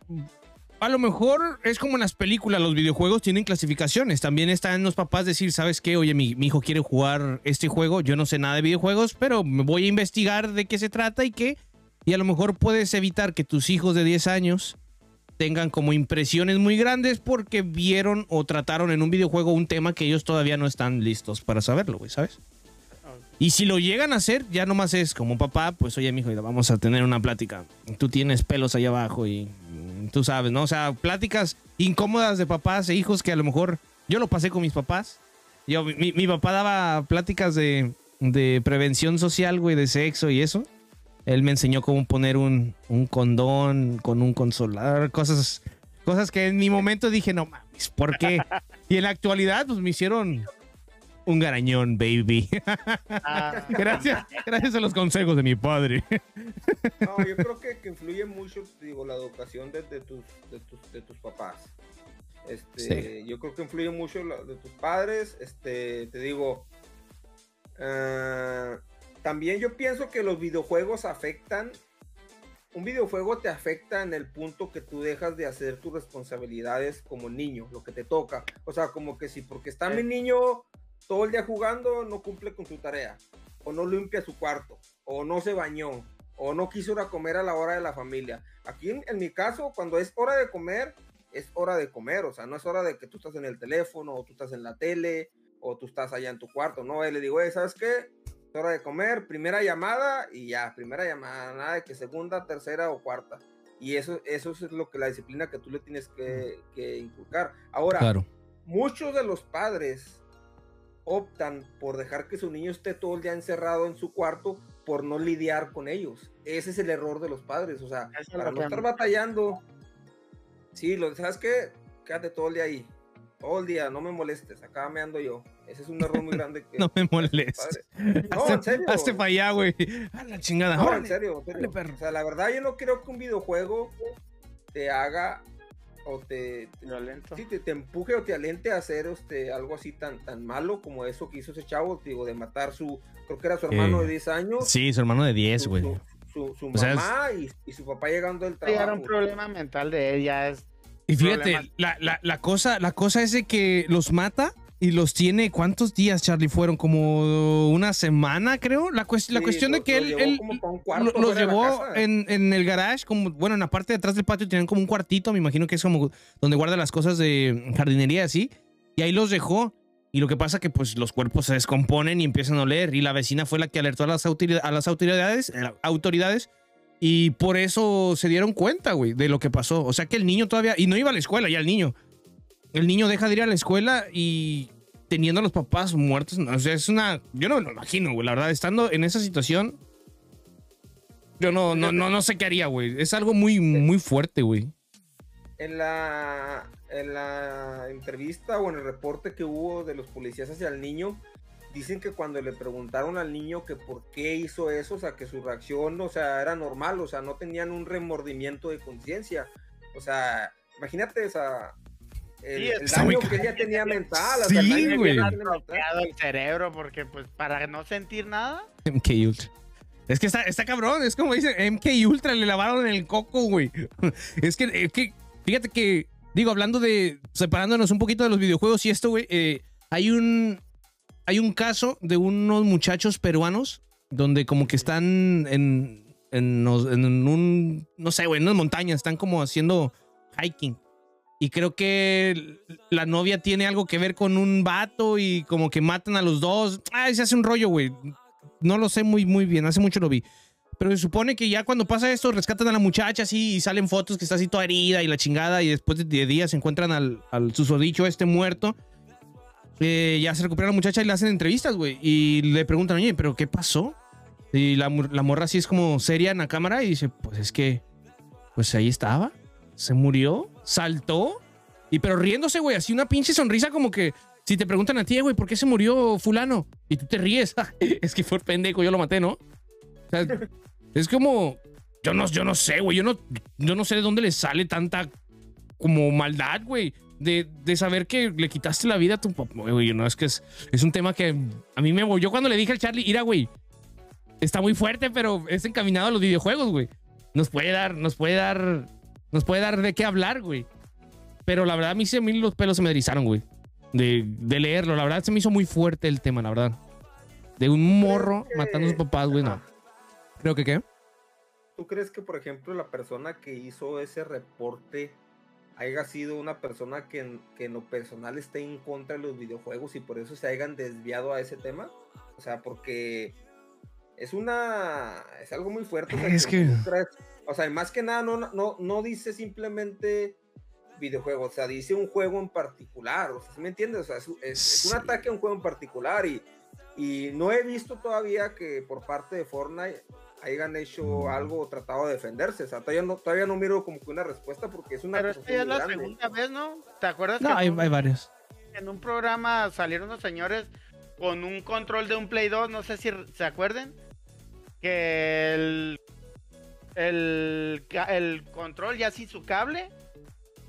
Speaker 1: a lo mejor es como en las películas, los videojuegos tienen clasificaciones. También está en los papás decir, ¿sabes qué? Oye, mi, mi hijo quiere jugar este juego, yo no sé nada de videojuegos, pero me voy a investigar de qué se trata y qué. Y a lo mejor puedes evitar que tus hijos de 10 años tengan como impresiones muy grandes porque vieron o trataron en un videojuego un tema que ellos todavía no están listos para saberlo, güey, ¿sabes? Y si lo llegan a hacer, ya nomás es como papá, pues oye, mijo, vamos a tener una plática. Tú tienes pelos ahí abajo y mm, tú sabes, ¿no? O sea, pláticas incómodas de papás e hijos que a lo mejor yo lo pasé con mis papás. Yo, mi, mi papá daba pláticas de, de prevención social, güey, de sexo y eso. Él me enseñó cómo poner un, un condón con un consolador, cosas, cosas que en mi momento dije, no mames, ¿por qué? Y en la actualidad, pues me hicieron un garañón, baby.
Speaker 2: Ah,
Speaker 1: gracias, gracias a los consejos de mi padre.
Speaker 3: No, yo creo que, que influye mucho, digo, la educación de, de tus, de, tus, de tus papás. Este, Yo creo que influye mucho la- de tus padres. Este, te digo, ah, también yo pienso que los videojuegos afectan. Un videojuego te afecta en el punto que tú dejas de hacer tus responsabilidades como niño, lo que te toca. O sea, como que si porque está mi niño todo el día jugando, no cumple con su tarea, o no limpia su cuarto, o no se bañó, o no quiso ir a comer a la hora de la familia. Aquí en, en mi caso, cuando es hora de comer, es hora de comer, o sea, no es hora de que tú estás en el teléfono, o tú estás en la tele, o tú estás allá en tu cuarto, no, y le digo, "Ey, ¿sabes qué? Es hora de comer, primera llamada y ya, primera llamada, nada de que segunda, tercera o cuarta. Y eso, eso es lo que la disciplina que tú le tienes que, que inculcar. Ahora,
Speaker 1: Claro.
Speaker 3: muchos de los padres optan por dejar que su niño esté todo el día encerrado en su cuarto por no lidiar con ellos. Ese es el error de los padres, o sea,
Speaker 2: es
Speaker 3: para no
Speaker 2: que
Speaker 3: estar batallando. Sí, lo, ¿sabes qué? Quédate todo el día ahí. Todo el día, no me molestes, acá me ando yo. Ese es un error muy grande que
Speaker 1: No me
Speaker 3: que
Speaker 1: molestes.
Speaker 3: No, en serio.
Speaker 1: Hazte para allá, güey. A la chingada.
Speaker 3: No, en serio, en serio.
Speaker 1: Órale, perro.
Speaker 3: O sea, la verdad yo no creo que un videojuego te haga o te, te- sí, te, te empuje o te alente a hacer este, algo así tan, tan malo como eso que hizo ese chavo, digo, de matar su, creo que era su hermano
Speaker 1: Eh,
Speaker 3: de 10 años.
Speaker 1: Sí, su hermano de 10,
Speaker 3: su,
Speaker 1: güey.
Speaker 3: su, su-
Speaker 1: es-
Speaker 3: mamá y, y su papá llegando del
Speaker 2: Sí, era
Speaker 3: trabajo.
Speaker 2: un problema mental de ella. Es,
Speaker 1: Y fíjate, la, la, la cosa, la cosa es de que los mata y los tiene. ¿Cuántos días, Charlie? Fueron como una semana, creo. La, cuestión
Speaker 3: lo-
Speaker 1: de que
Speaker 3: lo
Speaker 1: él,
Speaker 3: llevó
Speaker 1: él los llevó en, en el garage, como, bueno, en la parte de atrás del patio tenían como un cuartito, me imagino que es como donde guarda las cosas de jardinería así. Y ahí los dejó. Y lo que pasa que pues los cuerpos se descomponen y empiezan a oler. Y la vecina fue la que alertó a las, autoridades, a las autoridades, eh, autoridades. Y por eso se dieron cuenta, güey, de lo que pasó. O sea que el niño todavía... Y no iba a la escuela ya el niño. El niño deja de ir a la escuela y teniendo a los papás muertos. O sea, es una... Yo no me lo imagino, güey. La verdad, estando en esa situación... Yo no, no, no, no sé qué haría, güey. Es algo muy, muy fuerte, güey.
Speaker 3: En la, en la entrevista o en el reporte que hubo de los policías hacia el niño, dicen que cuando le preguntaron al niño que por qué hizo eso, o sea, que su reacción, o sea, era normal, o sea, no tenían un remordimiento de conciencia. O sea, imagínate, o sea, el,
Speaker 2: Sí,
Speaker 3: el
Speaker 1: está muy
Speaker 3: daño que ella tenía mental. o
Speaker 1: Sí,
Speaker 3: sea, el
Speaker 1: güey.
Speaker 2: el cerebro porque pues para no sentir nada.
Speaker 1: MK Ultra. Es que está, está cabrón, es como dicen, MK Ultra le lavaron el coco, güey. Es que, es que, fíjate que, digo, hablando de, separándonos un poquito de los videojuegos y esto, güey, eh, hay un, hay un caso de unos muchachos peruanos donde como que están en, en, en un, no sé, güey, en unas montañas, están como haciendo hiking. Y creo que la novia tiene algo que ver con un vato y como que matan a los dos. Ay, se hace un rollo, güey. No lo sé muy, muy bien. Hace mucho lo vi. Pero se supone que ya cuando pasa esto, rescatan a la muchacha así y salen fotos que está así toda herida y la chingada. Y después de, de días se encuentran al, al susodicho este muerto. Eh, ya se recupera la muchacha y le hacen entrevistas, güey. Y le preguntan, oye, ¿pero qué pasó? Y la, la morra así es como seria en la cámara y dice, pues es que, pues ahí estaba. Se murió, saltó. Y pero riéndose, güey, así una pinche sonrisa como que si te preguntan a ti, güey, ¿por qué se murió fulano? Y tú te ríes. es que fue pendejo, yo lo maté, ¿no? O sea, es como, yo no, yo no sé, güey, yo no, yo no sé de dónde le sale tanta como maldad, güey. De, de saber que le quitaste la vida a tu papá, güey. No, es que es, es un tema que a mí me yo cuando le dije al Charlie, mira, güey, está muy fuerte, pero es encaminado a los videojuegos, güey. Nos puede dar, nos puede dar, nos puede dar de qué hablar, güey. Pero la verdad, a mí, sí, a mí los pelos se me erizaron, güey. De, de leerlo, la verdad se me hizo muy fuerte el tema, la verdad. De un morro
Speaker 3: que-
Speaker 1: matando a sus papás, güey, no. Creo que qué.
Speaker 3: ¿tú crees que, por ejemplo, la persona que hizo ese reporte haya sido una persona que en, que en lo personal esté en contra de los videojuegos y por eso se hayan desviado a ese tema? O sea, porque es una. Es algo muy fuerte. O sea,
Speaker 1: Es que-
Speaker 3: O sea, más que nada, no, no, no dice simplemente videojuego, o sea, dice un juego en particular. O sea, ¿sí me entiendes? O sea, es, es- es un ataque a un juego en particular y, y no he visto todavía que por parte de Fortnite hayan hecho algo o tratado de defenderse. O sea, todavía no, todavía no miro como que una respuesta porque es una
Speaker 2: Pero esta ya es la
Speaker 3: grande.
Speaker 2: segunda vez, ¿no? ¿Te acuerdas
Speaker 1: No,
Speaker 2: que
Speaker 1: hay varios.
Speaker 2: en un programa salieron unos señores con un control de un Play 2, no sé si se acuerden, que el, el, el control ya sin su cable,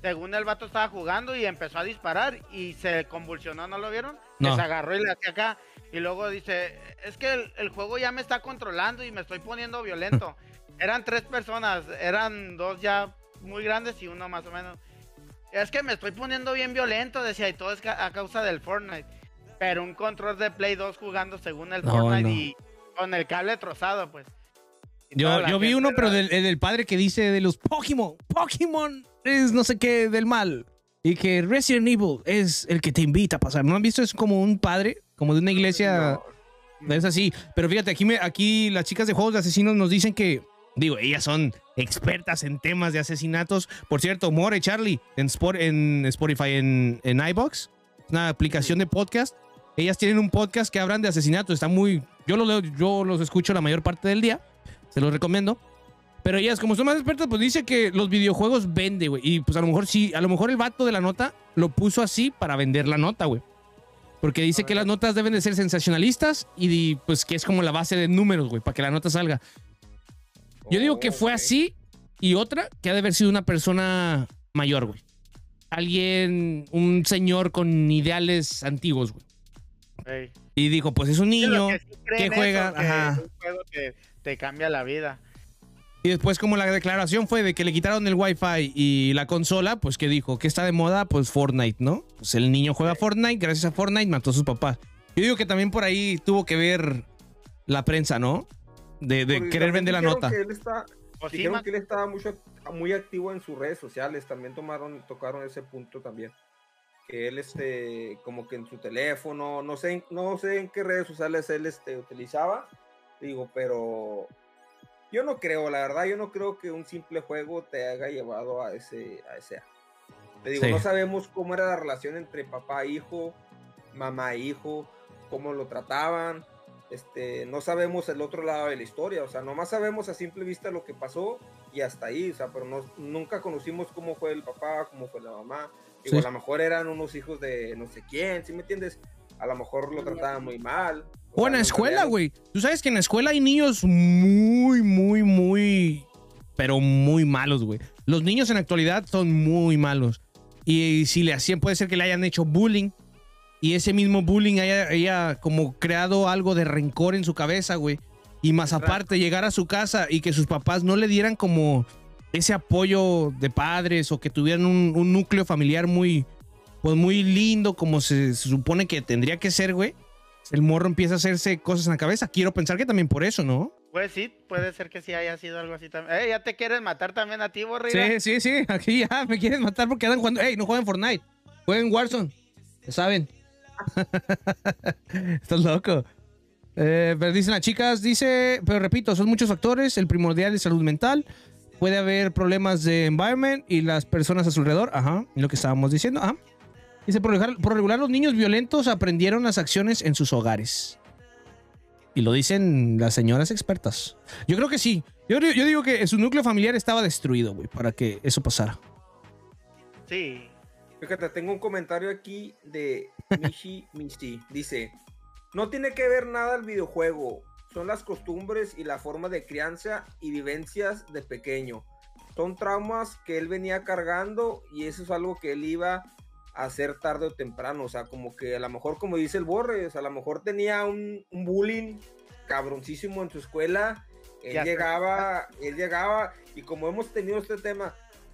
Speaker 2: según el vato estaba jugando y empezó a disparar y se convulsionó, ¿no lo vieron? Que
Speaker 1: No.
Speaker 2: se agarró y le hacía acá y luego dice, es que el, el juego ya me está controlando y me estoy poniendo violento. eran tres personas, eran dos ya muy grandes y uno más o menos. Es que me estoy poniendo bien violento, decía, y todo es ca- a causa del Fortnite. Pero un control de Play 2 jugando según el
Speaker 1: No,
Speaker 2: Fortnite
Speaker 1: no.
Speaker 2: y con el cable trozado, pues.
Speaker 1: Yo, vi uno, pero del, el del padre que dice de los Pokémon. Pokémon es no sé qué del mal. Y que Resident Evil es el que te invita a pasar. ¿No han visto? Es como un padre, como de una iglesia.
Speaker 3: No.
Speaker 1: Es así. Pero fíjate, aquí, me, aquí las chicas de juegos de asesinos nos dicen que, digo, ellas son expertas en temas de asesinatos. Por cierto, More Charlie en, Spot- en Spotify, en, en iBox, una aplicación de podcast. Ellas tienen un podcast que hablan de asesinatos. Está muy. Yo, lo leo, yo los escucho la mayor parte del día. Se los recomiendo. Pero ellas, como son más expertas, pues dice que los videojuegos vende, güey. Y pues a lo mejor sí, a lo mejor el vato de la nota lo puso así para vender la nota, güey. Porque dice que las notas deben de ser sensacionalistas y pues que es como la base de números, güey, para que la nota salga. Yo digo que fue así y otra que ha de haber sido una persona mayor, güey. Alguien, un señor con ideales antiguos, güey.
Speaker 2: Ey.
Speaker 1: Y dijo, pues es un niño.
Speaker 2: que sí creen
Speaker 1: que juega,
Speaker 2: eso, que
Speaker 1: ajá.
Speaker 2: es un juego que te cambia la vida.
Speaker 1: Y después como la declaración fue de que le quitaron el wifi y la consola, pues que dijo, que está de moda? Pues Fortnite, ¿no? Pues el niño juega Fortnite, gracias a Fortnite mató a sus papás. Yo digo que también por ahí tuvo que ver la prensa, ¿no? De, de
Speaker 3: Porque
Speaker 1: querer vender la nota.
Speaker 3: que él está- dijeron
Speaker 2: ma-
Speaker 3: que él estaba mucho, muy activo en sus redes sociales, también tomaron, tocaron ese punto también. Que él, este, como que en su teléfono, no sé, en- no sé en qué redes sociales él, este, utilizaba, digo, pero yo no creo, la verdad, yo no creo que un simple juego te haya llevado a ese, a ese acto. Te digo,
Speaker 1: Sí.
Speaker 3: no sabemos cómo era la relación entre papá e hijo, mamá e hijo, cómo lo trataban, este, no sabemos el otro lado de la historia, o sea, nomás sabemos a simple vista lo que pasó y hasta ahí, o sea, pero no, nunca conocimos cómo fue el papá, cómo fue la mamá, digo,
Speaker 1: Sí.
Speaker 3: a lo mejor eran unos hijos de no sé quién, ¿sí me entiendes? A lo mejor lo trataban muy mal.
Speaker 1: O en la escuela, güey. Tú sabes que en la escuela hay niños muy, muy, muy, pero muy malos, güey. Los niños en la actualidad son muy malos. Y si le hacían, puede ser que le hayan hecho bullying. Y ese mismo bullying haya, haya como creado algo de rencor en su cabeza, güey. Y más aparte, llegar a su casa y que sus papás no le dieran como ese apoyo de padres o que tuvieran un, un núcleo familiar muy, pues muy lindo como se, se supone que tendría que ser, güey el morro empieza a hacerse cosas en la cabeza. Quiero pensar que también por eso, ¿no?
Speaker 2: Pues sí, puede ser que sí haya sido algo así también. Eh, ya te quieres matar también a ti, Borrilla.
Speaker 1: Sí, sí, sí. Aquí ya me quieren matar porque andan jugando. Ey, no juegan Fortnite. Jueguen Warzone. Ya saben. Estás loco. Eh, pero dicen las chicas, dice, pero repito, son muchos factores. El primordial es salud mental. Puede haber problemas de environment y las personas a su alrededor. Ajá. Lo que estábamos diciendo. Ajá. Dice, por regular, por regular los niños violentos aprendieron las acciones en sus hogares. Y lo dicen las señoras expertas. Yo creo que sí. Yo, digo que su núcleo familiar estaba destruido, güey, para que eso pasara.
Speaker 2: Sí.
Speaker 3: Fíjate, tengo un comentario aquí de Mishi Mishi. Dice, no tiene que ver nada el videojuego, son las costumbres y la forma de crianza y vivencias de pequeño. Son traumas que él venía cargando y eso es algo que él iba hacer tarde o temprano. O sea, como que a lo mejor, como dice el Borre, o sea, a lo mejor tenía un, un bullying cabroncísimo en su escuela. Él
Speaker 2: Ya
Speaker 3: llegaba, él llegaba, y como hemos tenido este tema,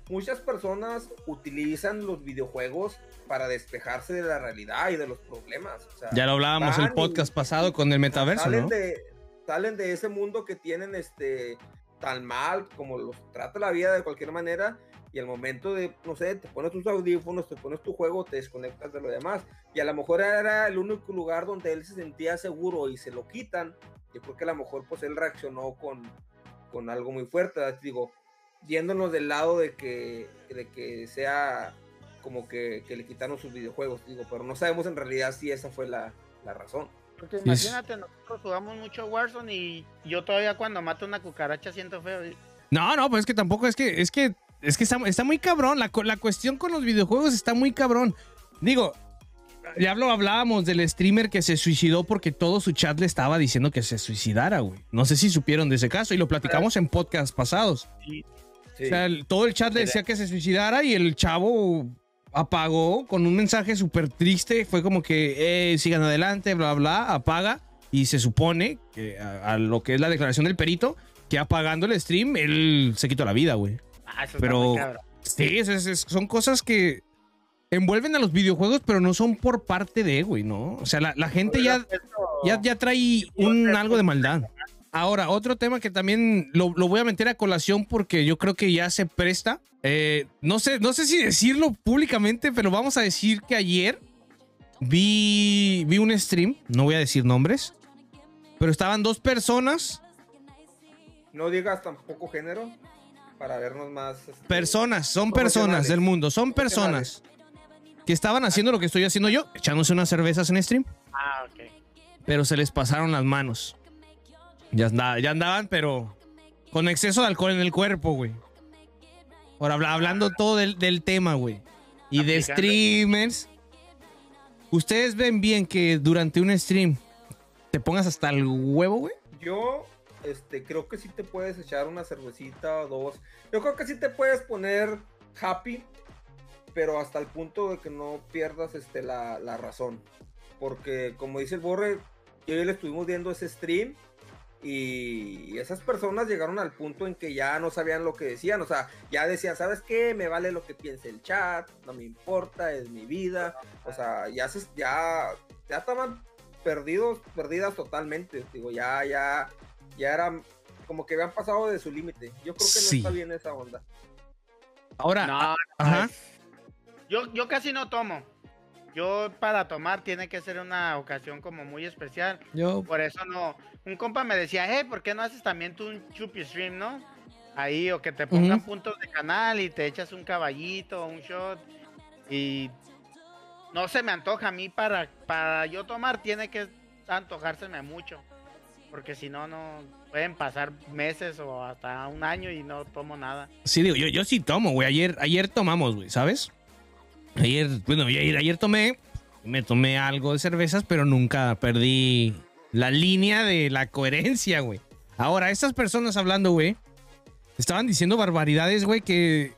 Speaker 3: muchas personas utilizan los videojuegos para despejarse de la realidad y de los problemas. o sea,
Speaker 1: Ya lo hablábamos el
Speaker 3: y-
Speaker 1: podcast pasado con el metaverso,
Speaker 3: salen
Speaker 1: ¿no?
Speaker 3: de salen de ese mundo que tienen este tan mal, como los trata la vida de cualquier manera, y al momento de, no sé, te pones tus audífonos, te pones tu juego, te desconectas de lo demás. Y a lo mejor era el único lugar donde él se sentía seguro y se lo quitan. Yo creo que a lo mejor pues él reaccionó con, con algo muy fuerte. Digo, yéndonos del lado de que, de que sea como que, que, le quitaron sus videojuegos, digo, pero no sabemos en realidad si esa fue la, la razón.
Speaker 2: Porque imagínate, nosotros jugamos mucho Warzone y yo todavía cuando mato una cucaracha siento feo.
Speaker 1: No, no, pues es que tampoco es que, es que es que está, muy cabrón. La, la, cuestión con los videojuegos está muy cabrón. Digo, ya lo hablábamos del streamer que se suicidó porque todo su chat le estaba diciendo que se suicidara, güey. No sé si supieron de ese caso y lo platicamos en podcasts pasados. O sea, todo el chat le decía que se suicidara y el chavo apagó con un mensaje súper triste. Fue como que, eh, sigan adelante, bla, bla, apaga. Y se supone que a lo que es la declaración del perito, que apagando el stream, él se quitó la vida, güey. Ah, pero sí, son cosas que envuelven a los videojuegos, pero no son por parte de, güey, ¿no? O sea, la, gente ya, ya, ya, trae un algo de maldad. Ahora, otro tema que también lo, voy a meter a colación porque yo creo que ya se presta. Eh, no, sé, no sé si decirlo públicamente, pero vamos a decir que ayer vi, vi un stream, no voy a decir nombres, pero estaban dos personas.
Speaker 3: No digas tampoco género para vernos más.
Speaker 1: Este, personas, son personas del mundo, son personas que estaban haciendo lo que estoy haciendo yo, echándose unas cervezas en stream.
Speaker 2: Ah, ok.
Speaker 1: Pero se les pasaron las manos. Ya, ya andaban, pero con exceso de alcohol en el cuerpo, güey. Ahora hablando todo del, del tema, güey. Y de streamers. ¿Ustedes ven bien que durante un stream te pongas hasta el huevo, güey?
Speaker 3: Yo este, creo que sí te puedes echar una cervecita o dos. Yo creo que sí te puedes poner happy, pero hasta el punto de que no pierdas este, la, razón. Porque como dice el Borre, yo le estuvimos viendo ese stream y esas personas llegaron al punto en que ya no sabían lo que decían, o sea, ya decían, ¿sabes qué? Me vale lo que piense el chat, no me importa, es mi vida, o sea, ya ya ya estaban perdidos, perdidas totalmente, digo, ya ya ya era como que habían pasado de su límite. Yo creo que no está bien esa onda.
Speaker 1: Ahora,
Speaker 2: Yo, yo casi no tomo. Yo para tomar tiene que ser una ocasión como muy especial. Yo... Por eso no. Un compa me decía, eh, ¿por qué no haces también tú un chupi stream, no? Ahí, o que te pongan puntos de canal y te echas un caballito, un shot. Y no se me antoja a mí para, para yo tomar, tiene que antojárseme mucho porque si no, no pueden pasar meses o hasta un año y no tomo nada.
Speaker 1: Sí, digo, yo, yo sí tomo, güey. Ayer, ayer tomamos, güey, ¿sabes? Ayer, bueno, ayer, ayer tomé, me tomé algo de cervezas, pero nunca perdí la línea de la coherencia, güey. Ahora, estas personas hablando, güey, estaban diciendo barbaridades, güey, que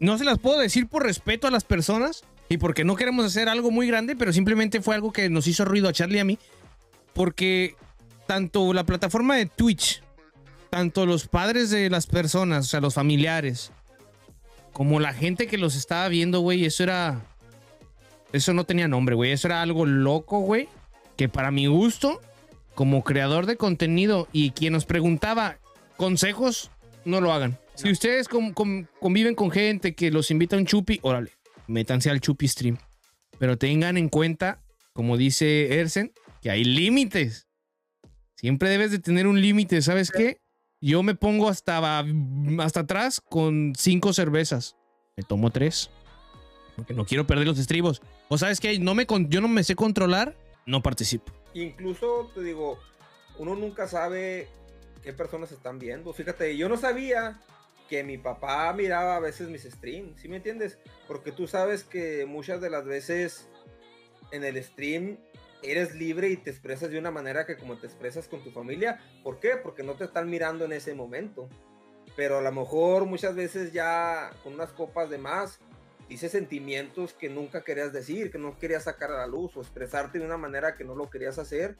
Speaker 1: no se las puedo decir por respeto a las personas y porque no queremos hacer algo muy grande, pero simplemente fue algo que nos hizo ruido a Charlie y a mí. Porque tanto la plataforma de Twitch, tanto los padres de las personas, o sea, los familiares, como la gente que los estaba viendo, güey, eso era. Eso no tenía nombre, güey. Eso era algo loco, güey. Que para mi gusto, como creador de contenido y quien nos preguntaba consejos, no lo hagan. Si ustedes conviven con gente que los invita a un chupi, órale, métanse al chupi stream. Pero tengan en cuenta, como dice Ersen, que hay límites. Siempre debes de tener un límite, ¿sabes qué? Yo me pongo hasta, hasta atrás con cinco cervezas. Me tomo tres. Porque no quiero perder los estribos. O sabes qué, no me, yo no me sé controlar, no participo.
Speaker 3: Incluso, te digo, uno nunca sabe qué personas están viendo. Fíjate, yo no sabía que mi papá miraba a veces mis streams, ¿sí me entiendes? Porque tú sabes que muchas de las veces en el stream eres libre y te expresas de una manera que como te expresas con tu familia. ¿Por qué? Porque no te están mirando en ese momento. Pero a lo mejor muchas veces ya con unas copas de más dices sentimientos que nunca querías decir, que no querías sacar a la luz o expresarte de una manera que no lo querías hacer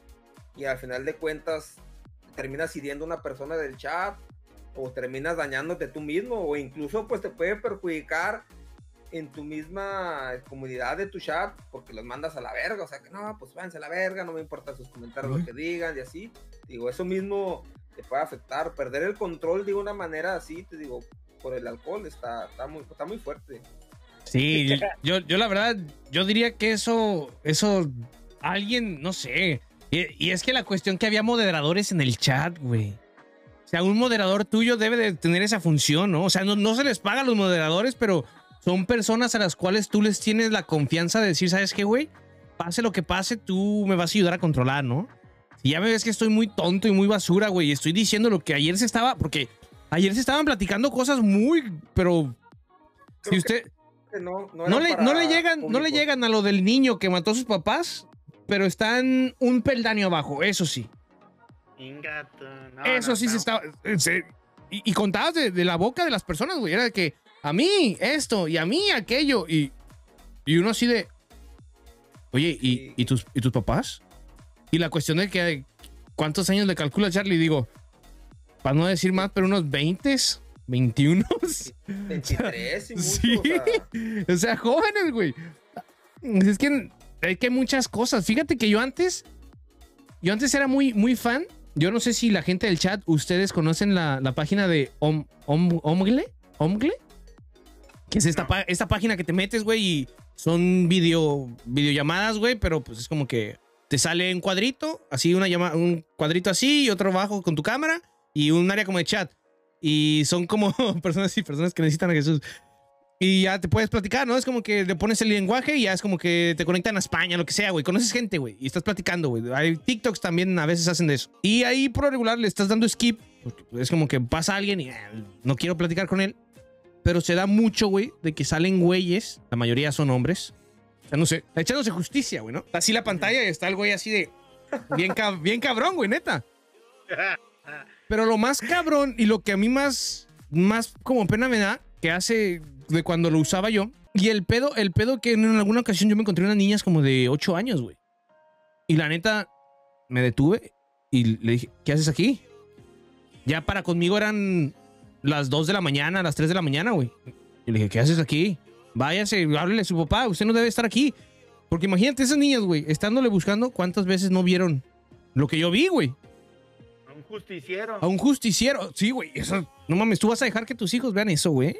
Speaker 3: y al final de cuentas terminas hiriendo a una persona del chat o terminas dañándote tú mismo o incluso pues te puede perjudicar en tu misma comunidad de tu chat porque los mandas a la verga, o sea que no, pues váyanse a la verga, no me importa sus comentarios lo que digan y así. Digo, eso mismo te puede afectar. Perder el control de una manera así, te digo, por el alcohol está, está, muy, está muy fuerte.
Speaker 1: Sí, yo, yo la verdad, yo diría que eso, eso, alguien, no sé. Y, y es que la cuestión que había moderadores en el chat, güey. O sea, un moderador tuyo debe de tener esa función, ¿no? O sea, no, no se les paga a los moderadores, pero son personas a las cuales tú les tienes la confianza de decir, ¿sabes qué, güey? Pase lo que pase, tú me vas a ayudar a controlar, ¿no? Si ya me ves que estoy muy tonto y muy basura, güey, y estoy diciendo lo que ayer se estaba, porque ayer se estaban platicando cosas muy, pero si usted
Speaker 3: que No, no,
Speaker 1: le, no le llegan, no le llegan a lo del niño que mató a sus papás, pero están un peldaño abajo, eso sí.
Speaker 2: Ingato.
Speaker 1: Eso
Speaker 2: no,
Speaker 1: sí se estaba. eh, se- y, y contabas de, de la boca de las personas, güey. Era de que a mí esto y a mí aquello. Y, y uno así de. Oye, ¿y, y tus, ¿y tus papás? Y la cuestión de que. ¿Cuántos años le calcula Charlie? Digo, para no decir más, pero unos 20, 21.
Speaker 3: 23 y mucho,
Speaker 1: Sí.
Speaker 3: o sea,
Speaker 1: O sea, jóvenes, güey. Es que hay que muchas cosas. Fíjate que yo antes, yo antes era muy, muy fan. Yo no sé si la gente del chat, ustedes conocen la, la página de Om, Om- Omgle, Omgle, que es esta,
Speaker 2: No.
Speaker 1: esta página que te metes, güey, y son video, videollamadas, güey, pero pues es como que te sale un cuadrito, así una llama, un cuadrito así y otro abajo con tu cámara y un área como de chat. Y son como personas y personas que necesitan a Jesús. Y ya te puedes platicar, ¿no? Es como que le pones el lenguaje y ya es como que te conectan a España, lo que sea, güey. Conoces gente, güey. Y estás platicando, güey. Hay TikToks también a veces hacen de eso. Y ahí por regular le estás dando skip. Porque es como que pasa alguien y ah, no quiero platicar con él. Pero se da mucho, güey, de que salen güeyes. La mayoría son hombres. Sé, echándose justicia, güey, ¿no? Así la pantalla y está el güey así de... Bien, cab- bien cabrón, güey, neta. Pero lo más cabrón y lo que a mí más, más como pena me da, que hace de cuando lo usaba yo, y el pedo, el pedo que en alguna ocasión yo me encontré unas niñas como de 8 años, güey. Y la neta, me detuve y le dije, ¿qué haces aquí? Ya para conmigo eran las 2 de la mañana, las 3 de la mañana, güey. Y le dije, ¿qué haces aquí? Váyase, háblele a su papá, usted no debe estar aquí. Porque imagínate esas niñas, güey, estándole buscando, ¿cuántas veces no vieron lo que yo vi, güey?
Speaker 2: Un justiciero.
Speaker 1: A un justiciero. Sí, güey. Eso. No mames, tú vas a dejar que tus hijos vean eso, güey.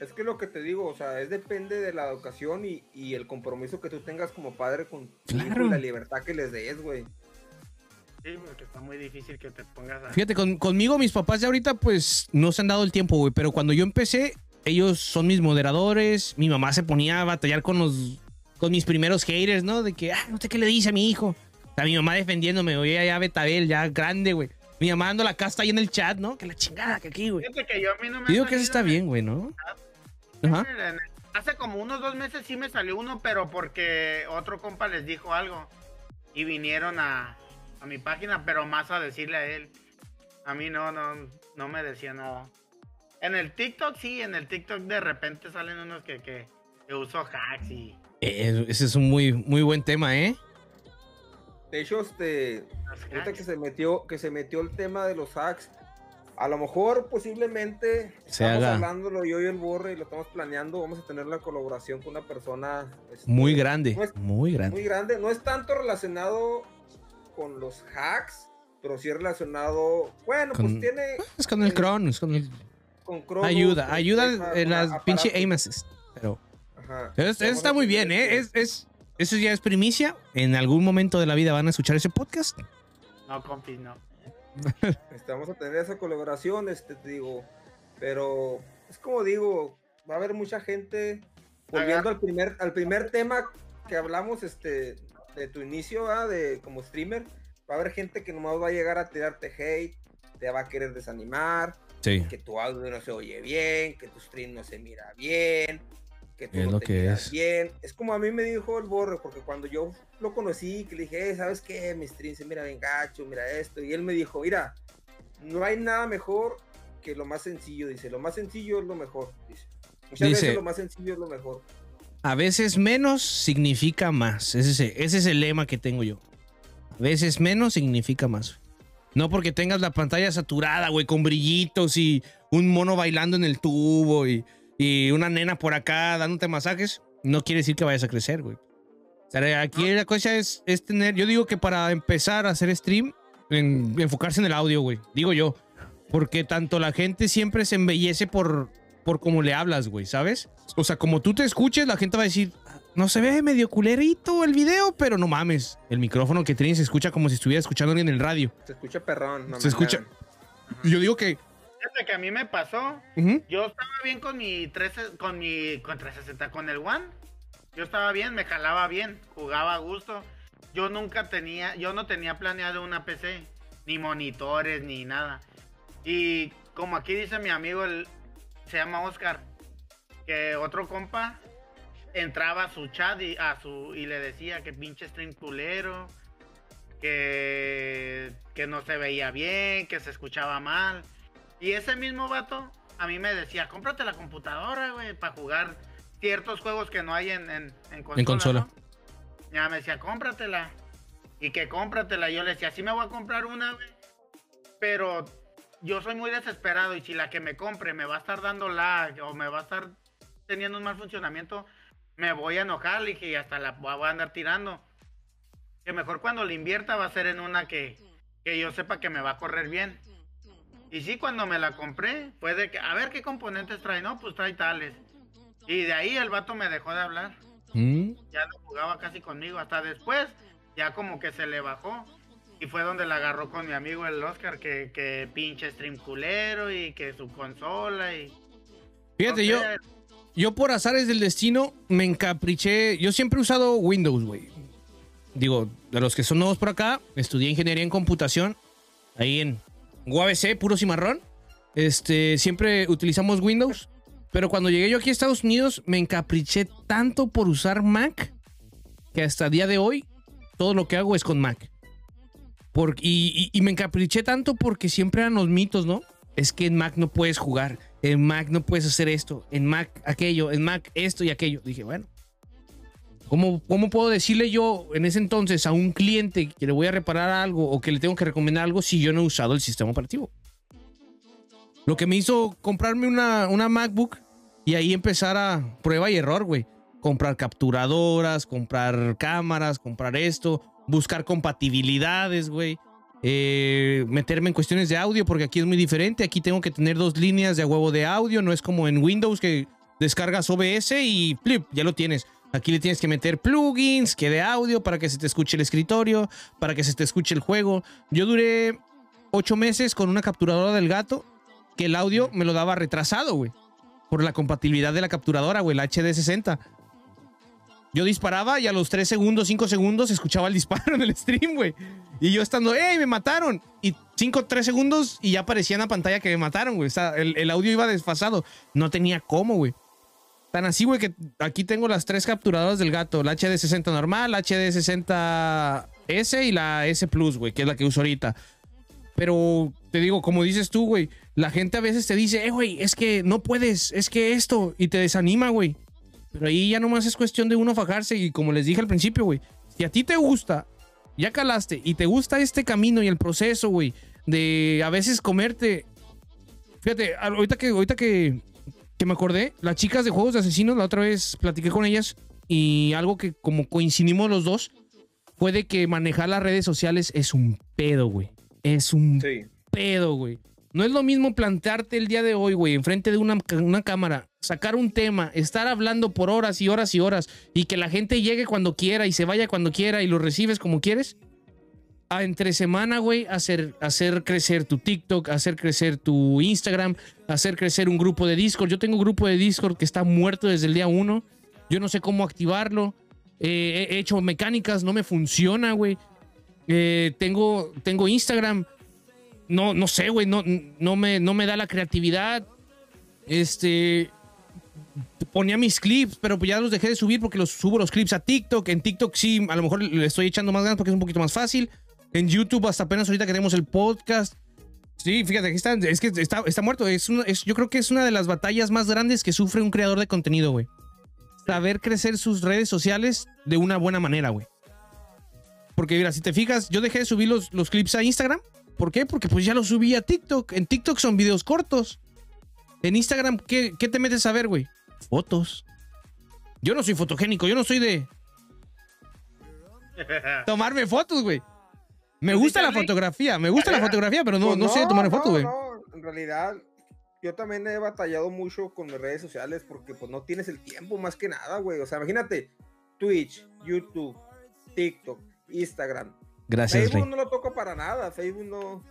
Speaker 3: Es que lo que te digo, o sea, es depende de la educación y, y el compromiso que tú tengas como padre con tu hijo y la libertad que les des, güey.
Speaker 2: Sí, porque está muy difícil que te pongas a...
Speaker 1: Fíjate, con- conmigo, mis papás de ahorita, pues no se han dado el tiempo, güey. Pero cuando yo empecé, ellos son mis moderadores. Mi mamá se ponía a batallar con los. con mis primeros haters, ¿no? De que, ah, no sé qué le dice a mi hijo. O sea, mi mamá defendiéndome, oye, ya Betabel, ya grande, güey. Mi mamá dando la casta ahí en el chat, ¿no? Que la chingada que aquí, güey.
Speaker 2: Fíjate que yo a mí no me
Speaker 1: digo que eso está bien, güey, ¿no? Ajá.
Speaker 2: Hace como unos dos meses sí me salió uno, pero porque otro compa les dijo algo. Y vinieron a, a mi página, pero más a decirle a él. A mí no, no, no me decía nada. En el TikTok sí, en el TikTok de repente salen unos que, que, que uso hacks y...
Speaker 1: Eh, ese es un muy, muy buen tema, ¿eh?
Speaker 3: De hecho, este, ahorita que se metió, que se metió el tema de los hacks, a lo mejor posiblemente
Speaker 1: Se
Speaker 3: estamos
Speaker 1: haga.
Speaker 3: hablándolo yo y el borre y lo estamos planeando, vamos a tener la colaboración con una persona este,
Speaker 1: Muy grande.
Speaker 3: no es-
Speaker 1: Muy grande.
Speaker 3: muy grande. No es tanto relacionado con los hacks, pero sí relacionado, bueno,
Speaker 1: Con-
Speaker 3: pues tiene
Speaker 1: Es con el cron, es con el.
Speaker 3: con Chromebook,
Speaker 1: Ayuda,
Speaker 3: con
Speaker 1: ayuda en las pinche aim assist. Pero.
Speaker 3: Ajá.
Speaker 1: Pero eso, eso
Speaker 3: Vamos
Speaker 1: está muy
Speaker 3: tener
Speaker 1: bien, ¿eh?
Speaker 3: este-
Speaker 1: Es, es, eso ya es primicia. En algún momento de la vida van a escuchar ese podcast.
Speaker 2: No, compis, no.
Speaker 3: Este, vamos a tener esa colaboración, este, te digo, pero es como digo, va a haber mucha gente, volviendo al primer, al primer tema que hablamos, este, de tu inicio, ¿verdad? de como streamer, va a haber gente que nomás va a llegar a tirarte hate, te va a querer desanimar,
Speaker 1: Sí.
Speaker 3: que tu audio no se oye bien, que tu stream no se mira bien, que tú
Speaker 1: Es
Speaker 3: no
Speaker 1: lo
Speaker 3: te
Speaker 1: que
Speaker 3: miras
Speaker 1: es.
Speaker 3: bien. Es como a mí me dijo el borre, porque cuando yo lo conocí, que le dije, "Eh, ¿sabes qué? Mi stream se mira bien gacho, mira esto. Y él me dijo, mira, no hay nada mejor que lo más sencillo, dice. Lo más sencillo es lo mejor, dice. Muchas
Speaker 1: Dice-
Speaker 3: veces lo más sencillo es lo mejor.
Speaker 1: A veces menos significa más. Ese es, ese es el lema que tengo yo. A veces menos significa más. No porque tengas la pantalla saturada, güey, con brillitos y un mono bailando en el tubo y, y una nena por acá dándote masajes, no quiere decir que vayas a crecer, güey. O sea, aquí la cosa es, es tener. Yo digo que para empezar a hacer stream, en enfocarse en el audio, güey. Digo yo. Porque tanto la gente siempre se embellece por, por cómo le hablas, güey, ¿sabes? O sea, como tú te escuches, la gente va a decir, no se ve medio culerito el video, pero no mames. El micrófono que tienes se escucha como si estuviera escuchando alguien en el radio.
Speaker 3: Se escucha perrón. no
Speaker 1: Se
Speaker 3: me
Speaker 1: escucha. Yo digo que.
Speaker 2: Fíjate que a mí me pasó. Yo estaba bien con mi 13, con mi con 360, con el One. Yo estaba bien, me jalaba bien, jugaba a gusto. Yo nunca tenía, yo no tenía planeado una PC, ni monitores, ni nada. Y como aquí dice mi amigo, el, se llama Oscar, que otro compa entraba a su chat y, a su, y le decía que pinche stream culero, que, que no se veía bien, que se escuchaba mal. Y ese mismo vato a mí me decía, cómprate la computadora, güey, para jugar ciertos juegos que no hay en, en, en consola.
Speaker 1: consola.
Speaker 2: ¿no? Ya me decía, cómpratela. Y que cómpratela. Yo le decía, sí me voy a comprar una, güey. Pero yo soy muy desesperado y si la que me compre me va a estar dando lag o me va a estar teniendo un mal funcionamiento, me voy a enojar. Le dije, y hasta la voy a andar tirando. Que mejor cuando la invierta va a ser en una que, que yo sepa que me va a correr bien. Y sí, cuando me la compré, fue de que, a ver qué componentes trae, no, pues trae tales. Y de ahí el vato me dejó de hablar.
Speaker 1: mm,
Speaker 2: Ya no jugaba casi conmigo. Hasta después, ya como que se le bajó. Y fue donde la agarró con mi amigo el Oscar, que, que pinche stream culero y que su consola y...
Speaker 1: Fíjate,
Speaker 2: no
Speaker 1: yo, yo por azares del destino me encapriché. Yo siempre he usado Windows, güey. Digo, de los que son nuevos por acá, estudié ingeniería en computación ahí en UABC, puro cimarrón. Este, siempre utilizamos Windows. Pero cuando llegué yo aquí a Estados Unidos, me encapriché tanto por usar Mac que hasta el día de hoy todo lo que hago es con Mac. Y- y me encapriché tanto porque siempre eran los mitos, ¿no? Es que en Mac no puedes jugar, en Mac no puedes hacer esto, en Mac aquello, en Mac esto y aquello. Dije, bueno, ¿cómo, cómo puedo decirle yo en ese entonces a un cliente que le voy a reparar algo o que le tengo que recomendar algo si yo no he usado el sistema operativo? Lo que me hizo comprarme una, una MacBook y ahí empezar a prueba y error, güey. Comprar capturadoras, comprar cámaras, comprar esto, buscar compatibilidades, güey. Eh, meterme en cuestiones de audio porque aquí es muy diferente. Aquí tengo que tener dos líneas de huevo de audio. No es como en Windows que descargas OBS y flip, ya lo tienes. Aquí le tienes que meter plugins que de audio para que se te escuche el escritorio, para que se te escuche el juego. Yo duré ocho meses con una capturadora del gato que el audio me lo daba retrasado, güey. Por la compatibilidad de la capturadora, güey, la HD60. Yo disparaba y a los 3 segundos, 5 segundos escuchaba el disparo en el stream, güey. Y yo estando, ¡ey, me mataron! Y 5, 3 segundos y ya aparecía en la pantalla que me mataron, güey. O sea, el, audio iba desfasado. No tenía cómo, güey. Tan así, güey, que aquí tengo las tres capturadoras del gato. La HD60 normal, la HD60S y la S Plus, güey, que es la que uso ahorita. Pero te digo, como dices tú, güey, la gente a veces te dice, eh, güey, es que no puedes, es que esto, y te desanima, güey. Pero ahí ya nomás es cuestión de uno fajarse y como les dije al principio, güey, si a ti te gusta, ya calaste y te gusta este camino y el proceso, güey, de a veces comerte. Fíjate, ahorita que, ahorita que, que me acordé, las chicas de Juegos de Asesinos, la otra vez platiqué con ellas y algo que como coincidimos los dos, fue de que manejar las redes sociales es un pedo, güey. Es un
Speaker 3: Sí.
Speaker 1: pedo, güey. No es lo mismo plantearte el día de hoy, güey, enfrente de una, una cámara, sacar un tema, estar hablando por horas y horas y horas y que la gente llegue cuando quiera y se vaya cuando quiera y lo recibes como quieres. Entre semana, güey, hacer, hacer crecer tu TikTok, hacer crecer tu Instagram, hacer crecer un grupo de Discord. Yo tengo un grupo de Discord que está muerto desde el día uno. Yo no sé cómo activarlo. Eh, he hecho mecánicas, no me funciona, güey. Eh, tengo, tengo Instagram. No, no sé, güey. No, no, me, no me da la creatividad. Este. Ponía mis clips, pero pues ya los dejé de subir porque los subo los clips a TikTok. En TikTok sí, a lo mejor le estoy echando más ganas porque es un poquito más fácil. En YouTube, hasta apenas ahorita que tenemos el podcast. Sí, fíjate, aquí está, es que está, está muerto. Es una- es- yo creo que es una de las batallas más grandes que sufre un creador de contenido, güey. Saber crecer sus redes sociales de una buena manera, güey. Porque mira, si te fijas, yo dejé de subir los, los clips a Instagram. ¿Por qué? Porque pues ya los subí a TikTok. En TikTok son videos cortos. En Instagram, ¿qué, qué te metes a ver, güey? Fotos. Yo no soy fotogénico, yo no soy de tomarme fotos, güey. Me
Speaker 2: ¿Tú sí,
Speaker 1: gusta la fotografía, me gusta la fotografía, pero no,
Speaker 3: Pues
Speaker 1: no sé tomar
Speaker 3: no,
Speaker 1: foto, güey.
Speaker 3: no, en realidad, yo también he batallado mucho con mis redes sociales porque pues no tienes el tiempo más que nada, güey. O sea, imagínate, Twitch, YouTube, TikTok, Instagram.
Speaker 1: Gracias,
Speaker 3: Facebook
Speaker 1: Rey.
Speaker 3: no lo toco para nada, Facebook no.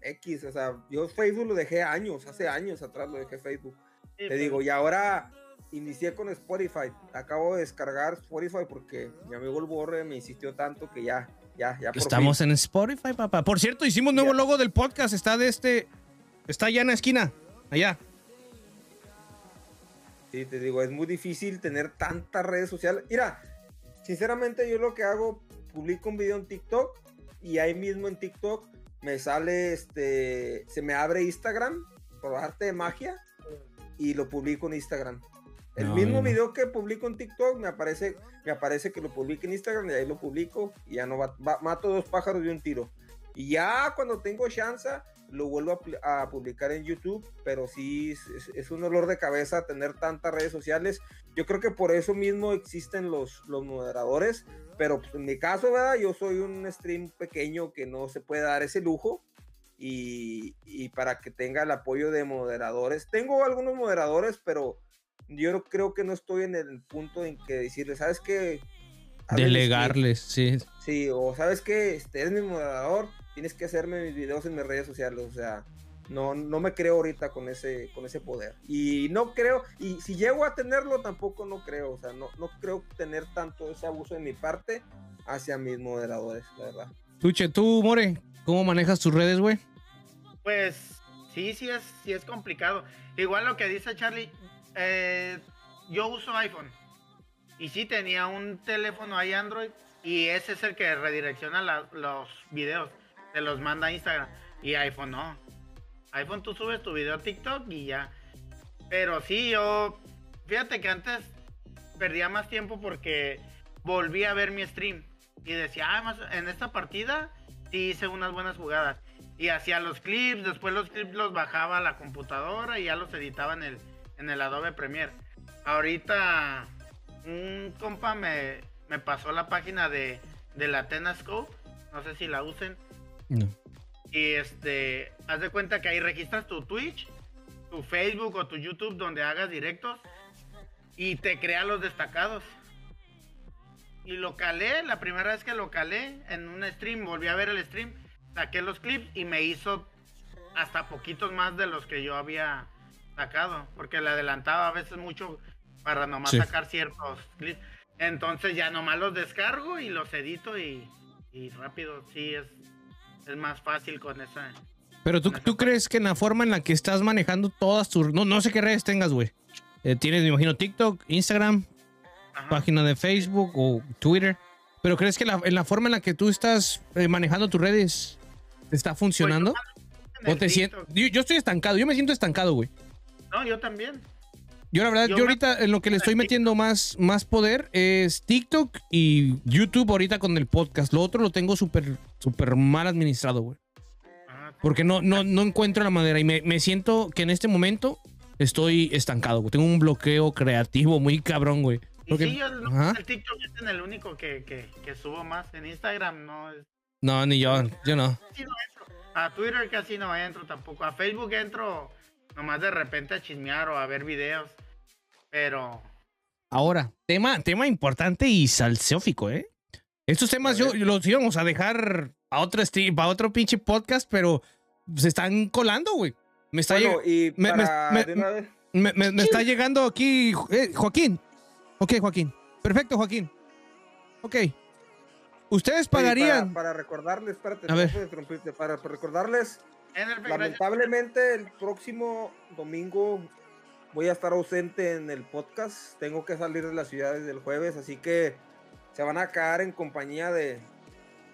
Speaker 3: X, o sea, yo Facebook lo dejé años, hace años atrás lo dejé Facebook.
Speaker 2: Sí,
Speaker 3: Te
Speaker 2: pues,
Speaker 3: digo, y ahora inicié con Spotify. Acabo de descargar Spotify porque mi amigo el Borre me insistió tanto que ya, ya, ya. por
Speaker 1: Estamos
Speaker 3: fin.
Speaker 1: en Spotify, papá. Por cierto, hicimos nuevo
Speaker 3: Ya.
Speaker 1: logo del podcast. Está de este. Está allá en la esquina. Allá.
Speaker 3: Sí, te digo, es muy difícil tener tantas redes sociales. Mira, sinceramente yo lo que hago, publico un video en TikTok y ahí mismo en TikTok me sale, este, se me abre Instagram por arte de magia y lo publico en Instagram. El
Speaker 1: No,
Speaker 3: mismo
Speaker 1: yo no.
Speaker 3: video que publico en TikTok me aparece, me aparece que lo publique en Instagram y ahí lo publico y ya no va, va- mato dos pájaros de un tiro. Y ya cuando tengo chance lo vuelvo a, publicar en YouTube, pero sí es, un dolor de cabeza tener tantas redes sociales. Yo creo que por eso mismo existen los, los moderadores, pero pues, en mi caso, ¿verdad? Yo soy un stream pequeño que no se puede dar ese lujo. Y, y para que tenga el apoyo de moderadores. Tengo algunos moderadores, pero yo no- creo que no estoy en el punto en que decirle, ¿sabes qué? Stream".
Speaker 1: Delegarles, sí.
Speaker 3: Sí, o sabes que este es mi moderador, tienes que hacerme mis videos en mis redes sociales, o sea, no, no me creo ahorita con ese, con ese poder. Y no creo, y si llego a tenerlo, tampoco no creo, o sea, no, no creo tener tanto ese abuso de mi parte hacia mis moderadores, la verdad.
Speaker 1: Tuche, tú, More, ¿cómo manejas tus redes, güey?
Speaker 2: Pues sí, sí es, sí es complicado. Igual lo que dice Charlie, eh, yo uso iPhone. Y sí tenía un teléfono ahí Android. Y ese es el que redirecciona la- los videos. Te los manda Instagram. Y iPhone no. iPhone tú subes tu video a TikTok y ya. Pero sí, yo... Fíjate que antes perdía más tiempo porque volví a ver mi stream. Y decía, ah, más- en esta partida sí hice unas buenas jugadas. Y hacía los clips, después los clips los bajaba a la computadora y ya los editaba en el, en el Adobe Premiere. Ahorita un compa me, me pasó la página de, de la Tenascope, no sé si la usen.
Speaker 1: No.
Speaker 2: Y este, haz de cuenta que ahí registras tu Twitch, tu Facebook o tu YouTube donde hagas directos y te crea los destacados. Y lo calé, la primera vez que lo calé en un stream, volví a ver el stream, saqué los clips y me hizo hasta poquitos más de los que yo había sacado, porque le adelantaba a veces mucho para nomás
Speaker 1: Sí.
Speaker 2: sacar ciertos clips. Entonces ya nomás los descargo y los edito y, y rápido, sí, es, es más fácil con esa.
Speaker 1: Pero tú, tú crees que en la forma en la que estás manejando todas tus... No, no sé qué redes tengas, güey. Eh, tienes, me imagino, TikTok, Instagram,
Speaker 2: Ajá.
Speaker 1: página de Facebook o Twitter. Pero crees que la- en la forma en la que tú estás eh, manejando tus redes te está funcionando?
Speaker 2: En
Speaker 1: ¿O te. Yo, yo estoy estancado, yo me siento estancado, güey.
Speaker 2: No, yo también.
Speaker 1: Yo la verdad, yo, ahorita en lo que le estoy metiendo más, más poder es TikTok y YouTube ahorita con el podcast. Lo otro lo tengo súper, súper mal administrado, güey.
Speaker 2: Ah,
Speaker 1: Porque no, no, no encuentro la manera y me, me siento que en este momento estoy estancado, güey. Tengo un bloqueo creativo muy cabrón, güey.
Speaker 2: Y
Speaker 1: Porque-
Speaker 2: sí, yo el, TikTok es en el único que, que, que subo más. En Instagram no es.
Speaker 1: No, ni yo, yo no.
Speaker 2: A Twitter casi no entro tampoco. A Facebook entro nomás de repente a chismear o a ver videos. Pero
Speaker 1: Ahora, tema, tema importante y salseófico, ¿eh? Estos temas
Speaker 3: A
Speaker 1: yo, los íbamos a dejar a otro stream, para otro pinche podcast, pero se están colando, güey. Me está,
Speaker 3: Bueno, y
Speaker 1: me- me-
Speaker 3: para
Speaker 1: me-
Speaker 3: de una vez-
Speaker 1: me, me- me está llegando aquí eh, Joaquín. Ok, Joaquín. Perfecto, Joaquín. Ok. ¿Ustedes
Speaker 3: oye,
Speaker 1: pagarían?
Speaker 3: Para, para recordarles, espérate,
Speaker 1: A
Speaker 3: no
Speaker 1: ver.
Speaker 3: puedo interrumpirte, para, para recordarles
Speaker 2: en el
Speaker 3: Lamentablemente el próximo domingo voy a estar ausente en el podcast. Tengo que salir de la ciudad desde el jueves, así que se van a quedar en compañía de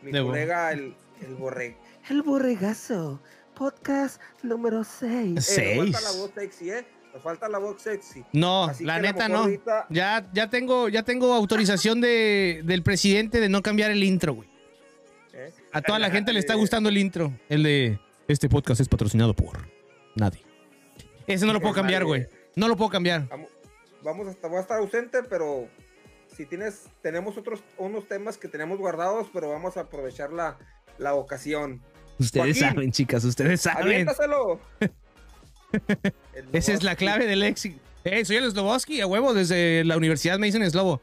Speaker 3: mi
Speaker 1: De
Speaker 3: colega el, el Borreg.
Speaker 4: El borregazo, podcast número 6.
Speaker 3: Eh, nos falta
Speaker 1: Seis.
Speaker 3: la voz sexy, ¿eh? Nos falta la voz sexy.
Speaker 1: No,
Speaker 3: Así
Speaker 1: la neta
Speaker 3: mejor
Speaker 1: no.
Speaker 3: ahorita-
Speaker 1: Ya, ya tengo, ya tengo autorización de, del presidente de no cambiar el intro, güey.
Speaker 3: ¿eh?
Speaker 1: A toda la gente le está gustando el intro. El de este podcast es patrocinado por nadie. Ese no lo puedo cambiar, güey. No lo puedo cambiar.
Speaker 3: Vamos, vamos a estar, voy a estar ausente, pero si tienes, tenemos otros unos temas que tenemos guardados, pero vamos a aprovechar la, la ocasión.
Speaker 1: Ustedes
Speaker 3: Joaquín.
Speaker 1: saben, chicas, ustedes saben.
Speaker 3: Aviéntaselo.
Speaker 1: Esa es la clave del éxito. Eh, soy el Sloboski, a huevo, desde la universidad me dicen Slobo.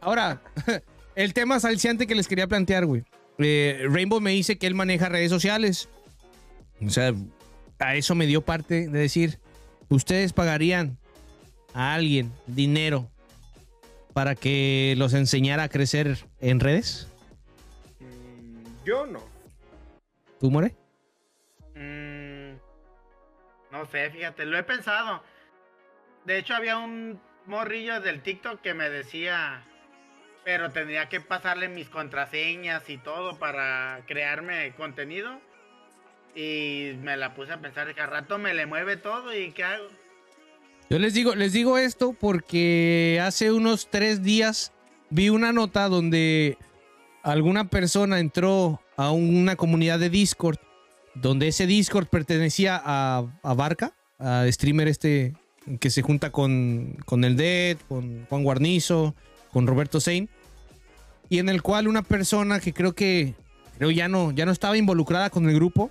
Speaker 1: Ahora, el tema salciante que les quería plantear, güey. Eh, Rainbow me dice que él maneja redes sociales. O sea, a eso me dio parte de decir, ¿ustedes pagarían a alguien dinero para que los enseñara a crecer en redes?
Speaker 3: Mm, Yo no.
Speaker 1: ¿Tú, More?
Speaker 2: Mm, no sé, fíjate, lo he pensado. De hecho, había un morrillo del TikTok que me decía, pero tendría que pasarle mis contraseñas y todo para crearme contenido. Y me la puse a pensar, dije, al rato me le mueve todo y ¿qué hago?
Speaker 1: Yo les digo, les digo esto porque hace unos tres días vi una nota donde alguna persona entró a una comunidad de Discord, donde ese Discord pertenecía a, a Barca, a streamer este que se junta con, con el Dead, con Juan Guarnizo, con Roberto Sein, y en el cual una persona que creo que creo ya no, ya no estaba involucrada con el grupo,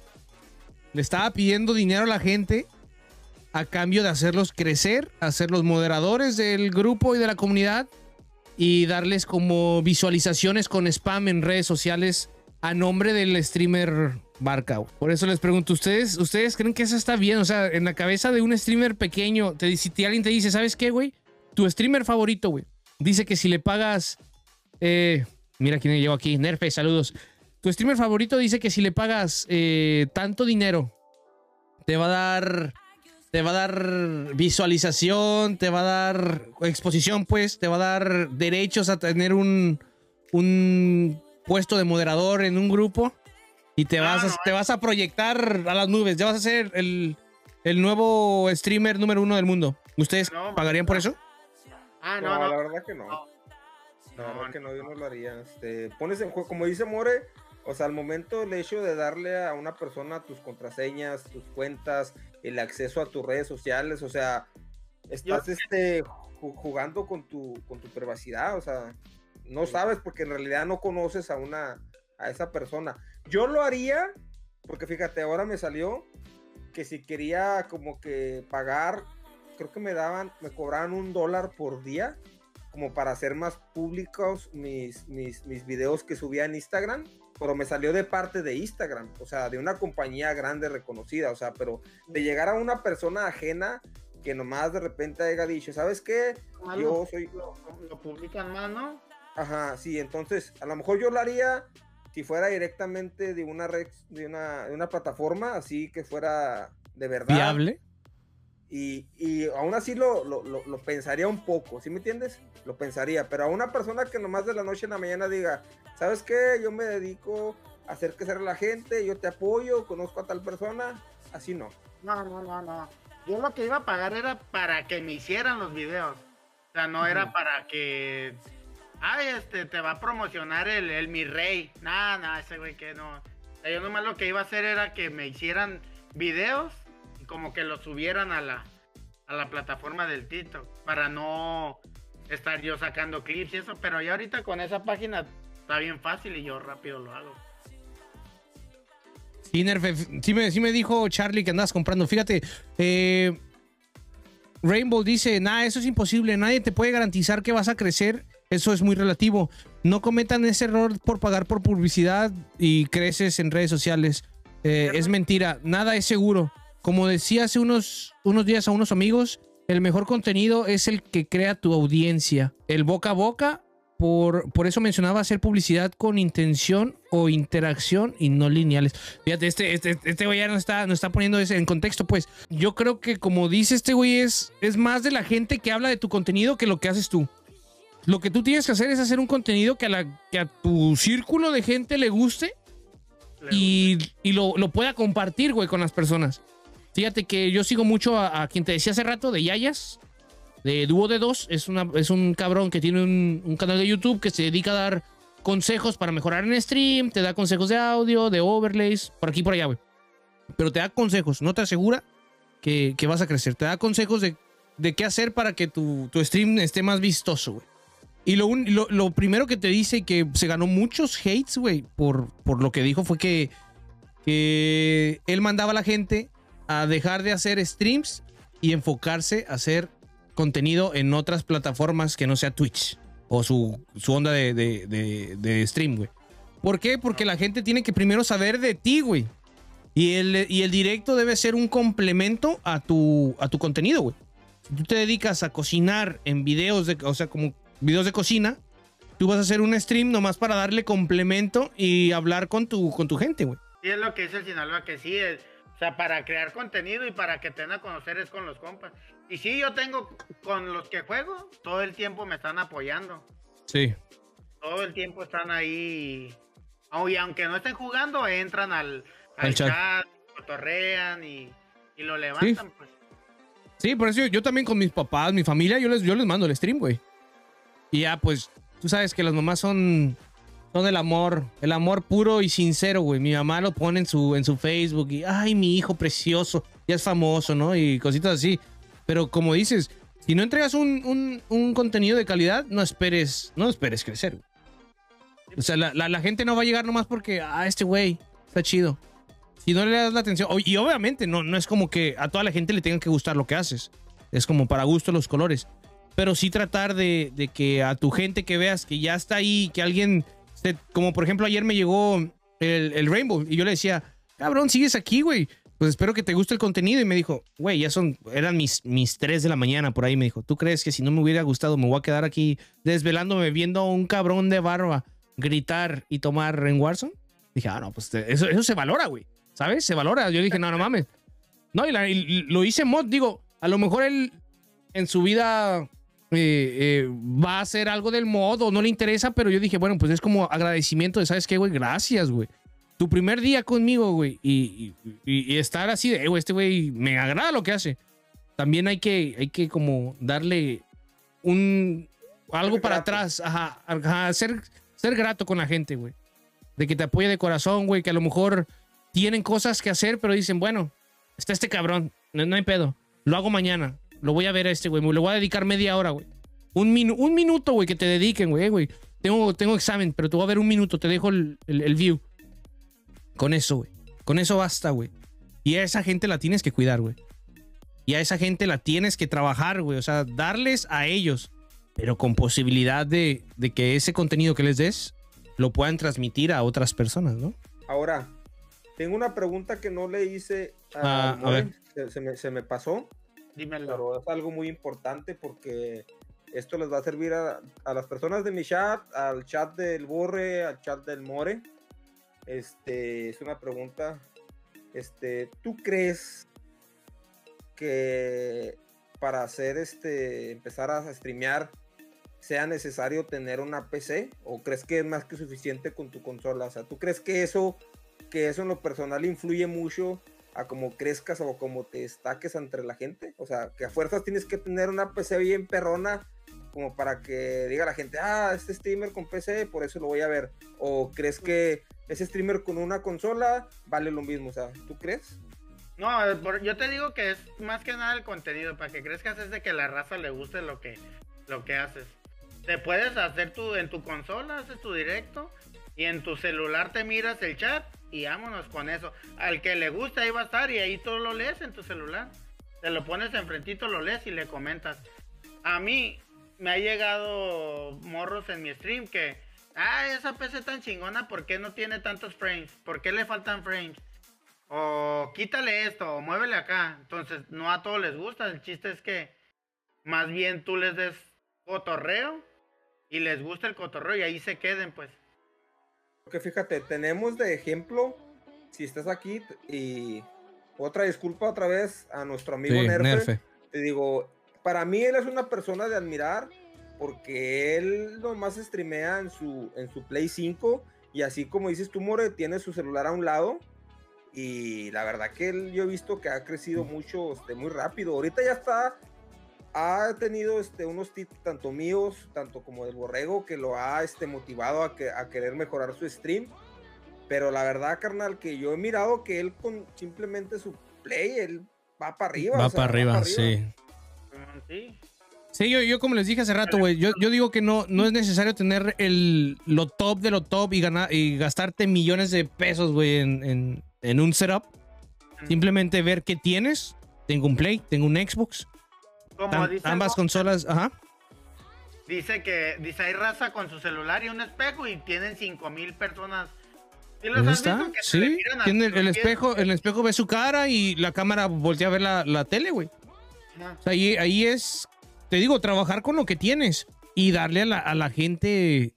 Speaker 1: le estaba pidiendo dinero a la gente a cambio de hacerlos crecer, hacerlos moderadores del grupo y de la comunidad y darles como visualizaciones con spam en redes sociales a nombre del streamer Barca. Por eso les pregunto, ¿ustedes, ¿ustedes creen que eso está bien? O sea, en la cabeza de un streamer pequeño, te, si alguien te dice, ¿sabes qué, güey? Tu streamer favorito, güey. Dice que si le pagas... eh, mira quién llegó aquí. Nerfe, saludos. Tu streamer favorito dice que si le pagas eh, tanto dinero, te va a dar te va a dar visualización, te va a dar exposición, pues, te va a dar derechos a tener un, un puesto de moderador en un grupo y te, vas, a, te vas a proyectar a las nubes. Ya vas a ser el, el nuevo streamer número uno del mundo. ¿Ustedes pagarían por eso?
Speaker 2: Ah,
Speaker 3: No,
Speaker 2: no, no.
Speaker 3: la verdad que no.
Speaker 2: No.
Speaker 3: La
Speaker 2: No,
Speaker 3: verdad que no, yo no lo haría. Este, pones en juego, como dice More, o sea, al momento el hecho de darle a una persona tus contraseñas, tus cuentas, el acceso a tus redes sociales, o sea, estás este, ju- jugando con tu, con tu privacidad, o sea, no sabes porque en realidad no conoces a una, a esa persona. Yo lo haría, porque fíjate, ahora me salió que si quería como que pagar, creo que me daban, me cobraban un dólar por día como para hacer más públicos mis, mis, mis videos que subía en Instagram, pero me salió de parte de Instagram, o sea, de una compañía grande reconocida, o sea, pero de llegar a una persona ajena que nomás de repente haya dicho, ¿sabes qué?
Speaker 2: Ah,
Speaker 3: Yo
Speaker 2: lo-
Speaker 3: soy,
Speaker 2: lo, lo publican más, ¿no?
Speaker 3: ajá, sí, entonces a lo mejor yo lo haría si fuera directamente de una red, de una, de una plataforma, así que fuera de verdad.
Speaker 1: Viable.
Speaker 3: Y, y aún así lo, lo, lo- lo pensaría un poco, ¿sí me entiendes? Lo pensaría, pero a una persona que nomás de la noche a la mañana diga, ¿sabes qué? Yo me dedico a hacer crecer a la gente, yo te apoyo, conozco a tal persona, así no.
Speaker 2: No, no, no, no. Yo lo que iba a pagar era para que me hicieran los videos. O sea, no era para que. Ay, este, te va a promocionar el, el mi rey. Nada, nada, ese güey que no. O sea, yo nomás lo que iba a hacer era que me hicieran videos como que los subieran a la, a la plataforma del TikTok. Para no estar yo sacando clips y eso. Pero ya ahorita con esa página está bien fácil y yo rápido lo hago.
Speaker 1: Sí, Nerfe, sí me, sí me dijo Charlie que andas comprando. Fíjate, eh, Rainbow dice, nada, eso es imposible, nadie te puede garantizar que vas a crecer, eso es muy relativo. No cometan ese error por pagar por publicidad y creces en redes sociales. Eh, es mentira, nada es seguro. Como decía hace unos, unos días a unos amigos, el mejor contenido es el que crea tu audiencia. El boca a boca, por, por eso mencionaba hacer publicidad con intención o interacción y no lineales. Fíjate, este, este, este güey ya nos está, nos está poniendo ese en contexto, pues. Yo creo que como dice este güey, es, es más de la gente que habla de tu contenido que lo que haces tú. Lo que tú tienes que hacer es hacer un contenido que a, la, que a tu círculo de gente le guste y, y lo, lo pueda compartir, güey, con las personas. Fíjate que yo sigo mucho a, a quien te decía hace rato, de Yayas, de Dúo de Dos. Es, una, es un cabrón que tiene un, un canal de YouTube que se dedica a dar consejos para mejorar en stream, te da consejos de audio, de overlays, por aquí por allá, güey. Pero te da consejos, no te asegura que, que vas a crecer. Te da consejos de, de qué hacer para que tu, tu stream esté más vistoso, güey. Y lo, un- lo, lo primero que te dice que se ganó muchos hates, güey, por, por lo que dijo fue que, que él mandaba a la gente a dejar de hacer streams y enfocarse a hacer contenido en otras plataformas que no sea Twitch o su, su onda de, de, de- stream, güey. ¿Por qué? Porque la gente tiene que primero saber de ti, güey. Y el, y el directo debe ser un complemento a tu, a tu contenido, güey. Si tú te dedicas a cocinar en videos, de, o sea, como videos de cocina, tú vas a hacer un stream nomás para darle complemento y hablar con tu, con tu gente, güey.
Speaker 2: Sí, es lo que dice el Sinaloa, que sí, es, o sea, para crear contenido y para que te den a conocer es con los compas. Y sí, yo tengo, con los que juego, todo el tiempo me están apoyando.
Speaker 1: Sí.
Speaker 2: Todo el tiempo están ahí. au- Y aunque no estén jugando, entran al, al
Speaker 1: Al chat.
Speaker 2: chat, cotorrean y, y lo levantan, pues.
Speaker 1: Sí, por eso yo, yo también con mis papás, mi familia, yo les, yo les mando el stream, güey. Y ya, pues, tú sabes que las mamás son, son el amor, el amor puro y sincero, güey. Mi mamá lo pone en su, en su Facebook y, ay, mi hijo precioso, ya es famoso, ¿no? Y cositas así. Pero como dices, si no entregas un, un- un contenido de calidad, no esperes, no esperes crecer. O sea, la, la- gente no va a llegar nomás porque, ah, este güey está chido. Si no le das la atención, y obviamente no, no es como que a toda la gente le tenga que gustar lo que haces. Es como para gusto los colores. Pero sí tratar de, de que a tu gente que veas que ya está ahí, que alguien, como por ejemplo ayer me llegó el, el Rainbow y yo le decía, cabrón, sigues aquí, güey. Pues espero que te guste el contenido. Y me dijo, güey, ya son, eran mis, mis 3 de la mañana por ahí. Me dijo, ¿tú crees que si no me hubiera gustado me voy a quedar aquí desvelándome viendo a un cabrón de barba gritar y tomar en Warzone? Dije, ah, no, pues eso, eso se valora, güey. ¿Sabes? Se valora. Yo dije, no, no mames. No, y, y lo hice mod. Digo, a lo mejor él en su vida eh, eh, va a hacer algo del mod o no le interesa, pero yo dije, bueno, pues es como agradecimiento de, ¿sabes qué, güey? Gracias, güey. Tu primer día conmigo, güey, y, y- y estar así de, "Eh, güey, este güey me agrada lo que hace. También hay que, hay que como darle un algo
Speaker 3: Ser
Speaker 1: para
Speaker 3: grato.
Speaker 1: atrás, ajá, ajá, ser, ser grato con la gente, güey. De que te apoye de corazón, güey, que a lo mejor tienen cosas que hacer, pero dicen, bueno, está este cabrón, no, no hay pedo, lo hago mañana, lo voy a ver a este, güey, le voy a dedicar media hora, güey. Un, minu- un minuto, güey, que te dediquen, güey, güey. Tengo, tengo examen, pero te voy a ver un minuto, te dejo el, el- el view. Con eso, güey. Con eso basta, güey. Y a esa gente la tienes que cuidar, güey. Y a esa gente la tienes que trabajar, güey. O sea, darles a ellos, pero con posibilidad de, de que ese contenido que les des lo puedan transmitir a otras personas, ¿no?
Speaker 3: Ahora, tengo una pregunta que no le hice
Speaker 1: Ah,
Speaker 3: a,
Speaker 1: a
Speaker 3: More,
Speaker 1: ver.
Speaker 3: Se, se me, se me pasó,
Speaker 2: Dímelo.
Speaker 3: pero es algo muy importante porque esto les va a servir a, a las personas de mi chat, al chat del Borre, al chat del More. Este, es una pregunta. Este, ¿tú crees que para hacer este, empezar a streamear sea necesario tener una PC o crees que es más que suficiente con tu consola? O sea, ¿tú crees que eso, que eso en lo personal influye mucho a cómo crezcas o cómo te destaques entre la gente? O sea, que a fuerzas tienes que tener una PC bien perrona como para que diga la gente, ah, este streamer con PC, por eso lo voy a ver. O crees que ese streamer con una consola vale lo mismo, o sea, ¿tú crees?
Speaker 2: No, por- yo te digo que es más que nada el contenido, para que crezcas es de que la raza le guste lo que, lo que haces. Te puedes hacer tu, en tu consola, haces tu directo, y en tu celular te miras el chat, y vámonos con eso. Al que le gusta ahí va a estar, y ahí tú lo lees en tu celular. Te lo pones enfrentito, lo lees y le comentas. A mí me ha llegado morros en mi stream que, ah, esa PC tan chingona, ¿por qué no tiene tantos frames? ¿Por qué le faltan frames? O quítale esto, o muévele acá. Entonces, no a todos les gusta. El chiste es que más bien tú les des cotorreo y les gusta el cotorreo y ahí se queden, pues.
Speaker 3: Porque fíjate, tenemos de ejemplo, si estás aquí, y otra disculpa otra vez a nuestro amigo
Speaker 1: Sí,
Speaker 3: Nerfe.
Speaker 1: Nerfe.
Speaker 3: Te digo, para mí él es una persona de admirar porque él nomás streamea en su, en su Play 5 y así como dices tú, More, tiene su celular a un lado y la verdad que él, yo he visto que ha crecido mucho, este, muy rápido. Ahorita ya está, ha tenido este, unos tips tanto míos, tanto como del Borrego, que lo ha este, motivado a, que, a querer mejorar su stream. Pero la verdad, carnal, que yo he mirado que él con simplemente su play, él va para arriba.
Speaker 1: Va
Speaker 3: o sea,
Speaker 1: para arriba,
Speaker 3: pa'
Speaker 1: sí.
Speaker 2: Mm, Sí.
Speaker 1: Sí, yo, yo como les dije hace rato, güey, yo, yo digo que no, no es necesario tener el, lo top de lo top y, ganar, y gastarte millones de pesos, güey, en, en, en un setup. Simplemente ver qué tienes. Tengo un Play, tengo un Xbox.
Speaker 2: Como
Speaker 1: Tam-
Speaker 2: dice
Speaker 1: ambas consolas, ajá.
Speaker 2: Dice que dice hay raza con su celular y un espejo y tienen 5000 personas. ¿Sí los has
Speaker 1: está.
Speaker 2: visto que
Speaker 1: Sí, tiene el, espejo, el espejo ve su cara y la cámara voltea a ver la, la tele, güey. O sea, ahí, ahí es, te digo, trabajar con lo que tienes y darle a la, a la gente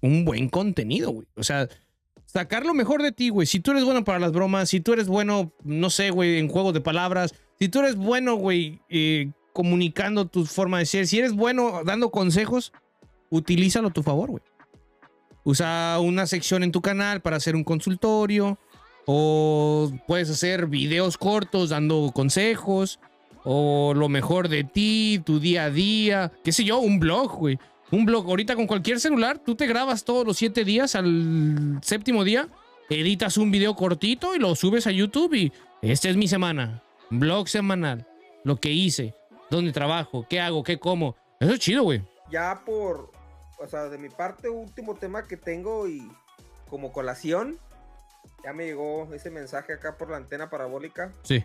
Speaker 1: un buen contenido, güey. O sea, sacar lo mejor de ti, güey. Si tú eres bueno para las bromas, si tú eres bueno, no sé, güey, en juegos de palabras, si tú eres bueno, güey, eh, comunicando tu forma de ser, si eres bueno dando consejos, utilízalo a tu favor, güey. Usa una sección en tu canal para hacer un consultorio. O puedes hacer videos cortos dando consejos. O lo mejor de ti, tu día a día. Qué sé yo, un blog, güey. Un blog. Ahorita con cualquier celular, tú te grabas todos los siete días al séptimo día. Editas un video cortito y lo subes a YouTube y esta es mi semana. Blog semanal. Lo que hice. Dónde trabajo. Qué hago. Qué como. Eso es chido, güey.
Speaker 3: Ya por, o sea, de mi parte, último tema que tengo y como colación, ya me llegó ese mensaje acá por la antena parabólica.
Speaker 1: Sí.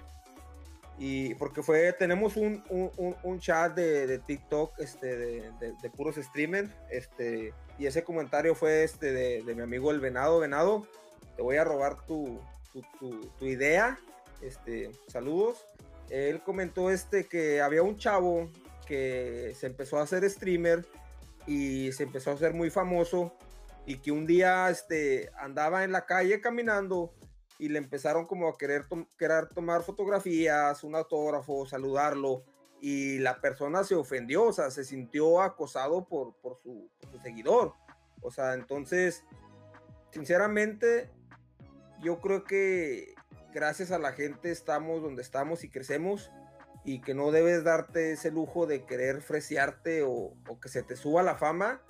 Speaker 3: Y porque fue, tenemos un, un, un- un chat de, de TikTok este, de, de- de puros streamers. Este, y ese comentario fue este de, de mi amigo el Venado. Venado, te voy a robar tu, tu, tu- tu idea. Este, saludos. Él comentó este que había un chavo que se empezó a hacer streamer y se empezó a hacer muy famoso y que un día este, andaba en la calle caminando y le empezaron como a querer, querer tomar fotografías, un autógrafo, saludarlo y la persona se ofendió, o sea, se sintió acosado por, por, su, por su seguidor. O sea, entonces, sinceramente, yo creo que gracias a la gente estamos donde estamos y crecemos y que no debes darte ese lujo de querer fresearte o, que se te suba la fama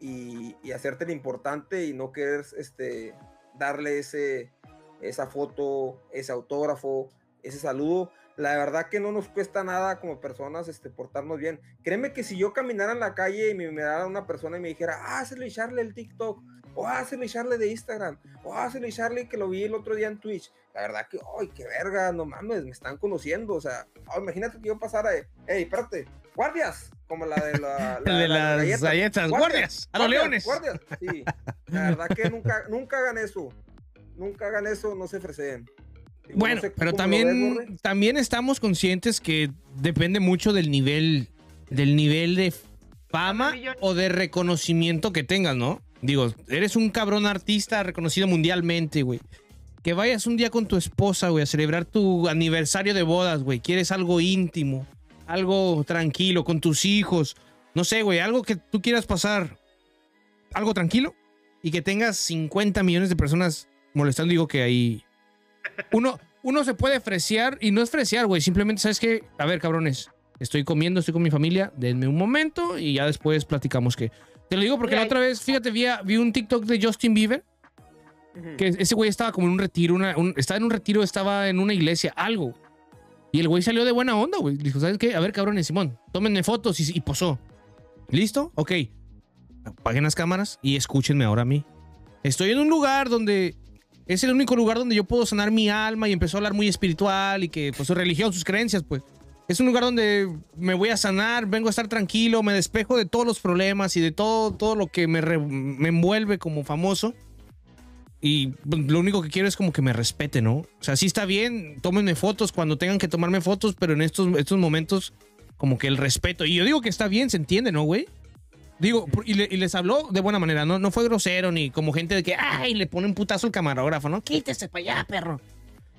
Speaker 3: y, hacerte lo importante y no querer este, darle ese, esa foto, ese autógrafo, ese saludo. La verdad que no nos cuesta nada como personas este, portarnos bien. Créeme que si yo caminara en la calle y me mirara una persona y me dijera, ah, hazle Charlie el TikTok, o "Ah, hazle Charlie de Instagram, o "Ah, hazle Charlie que lo vi el otro día en Twitch. La verdad que, ay, qué verga, no mames, me están conociendo. O sea, imagínate que yo pasara de, hey, espérate, guardias, como la de, la, la-
Speaker 1: El de
Speaker 3: la-
Speaker 1: las
Speaker 3: galletas.
Speaker 1: galletas. Guardias. A los leones.
Speaker 3: Guardias, sí. La verdad que nunca, nunca hagan eso. Nunca hagan eso, no se freseen. Digo,
Speaker 1: Bueno,
Speaker 3: no sé
Speaker 1: pero también,
Speaker 3: ves,
Speaker 1: también estamos conscientes que depende mucho del nivel, del nivel de fama o de reconocimiento que tengas, ¿no? Digo, eres un cabrón artista reconocido mundialmente, güey. Que vayas un día con tu esposa, güey, a celebrar tu aniversario de bodas, güey. Quieres algo íntimo, algo tranquilo, con tus hijos. No sé, güey, algo que tú quieras pasar, algo tranquilo y que tengas 50 millones de personas molestando. Digo que ahí uno, uno se puede fresear y no es fresear, güey. Simplemente, ¿sabes qué? A ver, cabrones, estoy comiendo, estoy con mi familia, denme un momento y ya después platicamos que. Te lo digo porque la otra vez, fíjate, vi, vi un TikTok de Justin Bieber, que ese güey estaba como en un retiro, una- un- estaba en un retiro, estaba en una iglesia, algo. Y el güey salió de buena onda, güey. Dijo, ¿sabes qué? A ver, cabrones, Simón, tómenme fotos y, y posó. ¿Listo? Ok. Apaguen las cámaras y escúchenme ahora a mí. Estoy en un lugar donde es el único lugar donde yo puedo sanar mi alma y empezó a hablar muy espiritual y que, pues, su religión, sus creencias, pues. Es un lugar donde me voy a sanar, vengo a estar tranquilo, me despejo de todos los problemas y de todo, todo lo que me, me envuelve como famoso. Y pues, lo único que quiero es como que me respete, ¿no? O sea, sí está bien, tómenme fotos cuando tengan que tomarme fotos, pero en estos, estos momentos, como que el respeto. Y yo digo que está bien, se entiende, ¿no, güey? Digo, y, le- y les habló de buena manera, ¿no? No fue grosero ni como gente de que, ay, le pone un putazo al camarógrafo, ¿no? Quítese para allá, perro.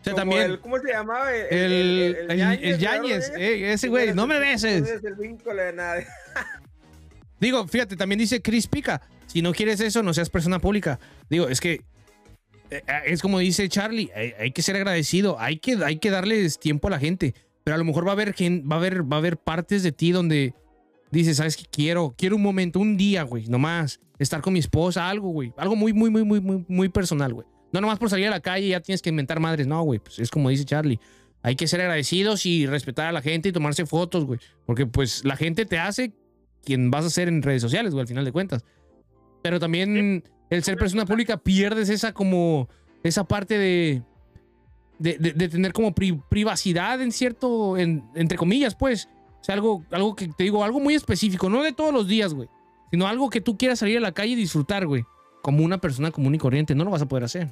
Speaker 1: O sea,
Speaker 3: Como
Speaker 1: también.
Speaker 3: el- ¿Cómo se llamaba?
Speaker 1: El, el,
Speaker 3: ¿verdad?
Speaker 1: eh, ese güey, no me beses.
Speaker 3: No eres el vínculo de nadie.
Speaker 1: Digo, fíjate, también dice Chris Pica, si no quieres eso, no seas persona pública. Digo, es que eh, es como dice Charlie, hay, hay que ser agradecido, hay que, hay que darles tiempo a la gente, pero a lo mejor va a haber gen- va a haber, va a haber partes de ti donde dices, sabes que quiero, quiero un momento, un día, güey, nomás estar con mi esposa, algo, güey, algo muy, muy, muy, muy, muy, muy personal, güey. No nomás por salir a la calle ya tienes que inventar madres, no, güey, pues es como dice Charlie. hay que ser agradecidos y respetar a la gente y tomarse fotos, güey. Porque pues la gente te hace quien vas a ser en redes sociales, güey, al final de cuentas. Pero también el ser persona pública pierdes esa como, esa parte de, de, de- de tener como pri- privacidad en cierto, en- entre comillas, pues. O sea, algo, algo que te digo, algo muy específico, no de todos los días, güey. Sino algo que tú quieras salir a la calle y disfrutar, güey. Como una persona común y corriente, no lo vas a poder hacer.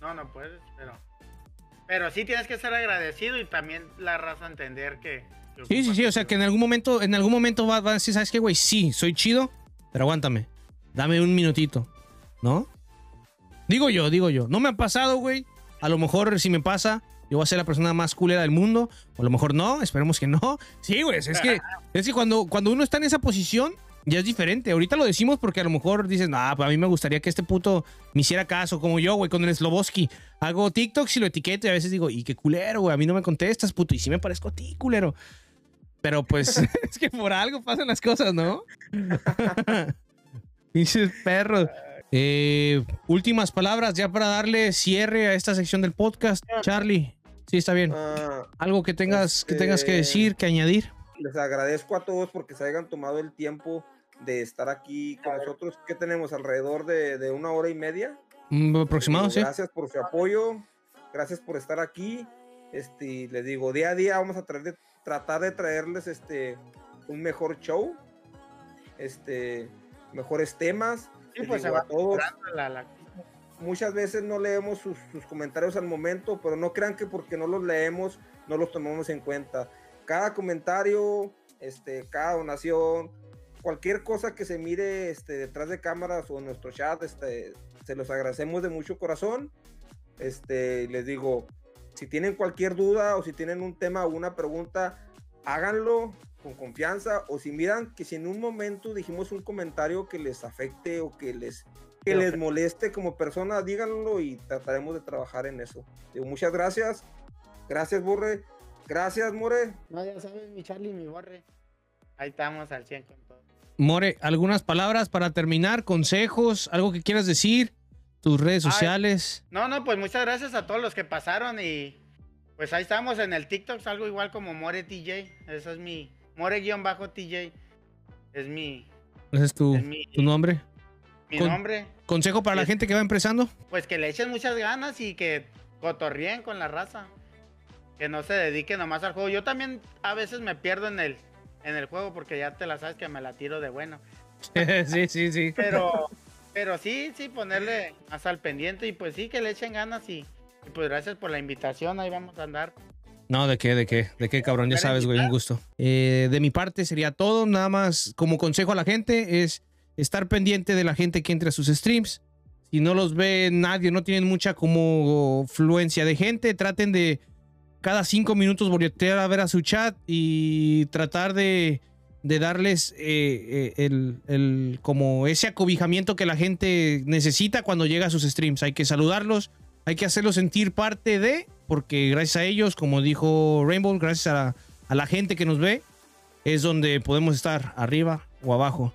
Speaker 2: No, no puedes, pero. Pero sí tienes que ser agradecido y también la raza entender que. que
Speaker 1: Sí, sí, sí, o sea que en algún momento, en algún momento va, va a decir, ¿sabes qué, güey? Sí, soy chido, pero aguántame. Dame un minutito, ¿no? Digo yo, digo yo. No me ha pasado, güey. A lo mejor si me pasa, yo voy a ser la persona más culera del mundo. O a lo mejor no, esperemos que no. Sí, güey, es que, es que cuando, cuando uno está en esa posición, ya es diferente. Ahorita lo decimos porque a lo mejor dices, nah, pues a mí me gustaría que este puto me hiciera caso, como yo, güey, con el Sloboski. Hago TikToks y lo etiqueto y a veces digo, y qué culero, güey, a mí no me contestas, puto, y sí me parezco a ti, culero. Pero pues es que por algo pasan las cosas, ¿no? Pinches perros. Eh, últimas palabras ya para darle cierre a esta sección del podcast. Charlie, sí, está bien.
Speaker 3: Ah,
Speaker 1: Algo que tengas, que tengas que
Speaker 3: Este-
Speaker 1: decir, que añadir.
Speaker 3: les agradezco a todos porque se hayan tomado el tiempo de estar aquí con nosotros. que tenemos? Alrededor de, de una hora y media.
Speaker 1: Mm, Aproximado,
Speaker 3: Les
Speaker 1: sí.
Speaker 3: Gracias por su apoyo, gracias por estar aquí. Este, les digo, día a día vamos a traer de- tratar de traerles este un mejor show, este, mejores temas.
Speaker 2: Sí, pues se
Speaker 3: digo,
Speaker 2: va
Speaker 3: a todos,
Speaker 2: la- la-
Speaker 3: muchas veces no leemos sus, sus comentarios al momento, pero no crean que porque no los leemos no los tomamos en cuenta. Cada comentario, este, cada donación, cualquier cosa que se mire este, detrás de cámaras o en nuestro chat, este, se los agradecemos de mucho corazón. Este, les digo, si tienen cualquier duda o si tienen un tema o una pregunta, háganlo con confianza o si miran que si en un momento dijimos un comentario que les afecte o que les que les moleste como persona, díganlo y trataremos de trabajar en eso. Digo, muchas gracias. Gracias, Burre. Gracias, More.
Speaker 2: No, ya sabes, mi Charlie, mi borre. Ahí estamos al 100 con todo.
Speaker 1: More, algunas palabras para terminar, consejos, algo que quieras decir, tus redes
Speaker 2: Ay.
Speaker 1: sociales.
Speaker 2: No, no, pues muchas gracias a todos los que pasaron y pues ahí estamos en el TikTok, salgo igual como More TJ. Ese es mi More-TJ. Es mi,
Speaker 1: Ese es tu,
Speaker 2: es mi,
Speaker 1: tu nombre.
Speaker 2: mi
Speaker 1: con-
Speaker 2: nombre.
Speaker 1: Consejo para la gente que va empezando.
Speaker 2: Pues que le echen muchas ganas y que cotorreen con la raza. Que no se dediquen nomás al juego. Yo también a veces me pierdo en el, en el juego porque ya te la sabes que me la tiro de bueno.
Speaker 1: sí, sí, sí.
Speaker 2: Pero, pero sí, sí, ponerle más al pendiente y pues sí, que le echen ganas y, y pues gracias por la invitación, ahí vamos a andar.
Speaker 1: No, ¿de qué? ¿De qué? ¿De qué, cabrón? Ya
Speaker 2: ¿Para
Speaker 1: sabes, güey, un gusto. Eh, de mi parte sería todo. Nada más como consejo a la gente es estar pendiente de la gente que entre a sus streams. Si no los ve nadie, no tienen mucha como fluencia de gente, traten de cada cinco minutos voltear a ver a su chat y tratar de, de darles eh, eh, el, el- como ese acobijamiento que la gente necesita cuando llega a sus streams. Hay que saludarlos, hay que hacerlos sentir parte de, porque gracias a ellos, como dijo Rainbow, gracias a a la gente que nos ve, es donde podemos estar arriba o abajo.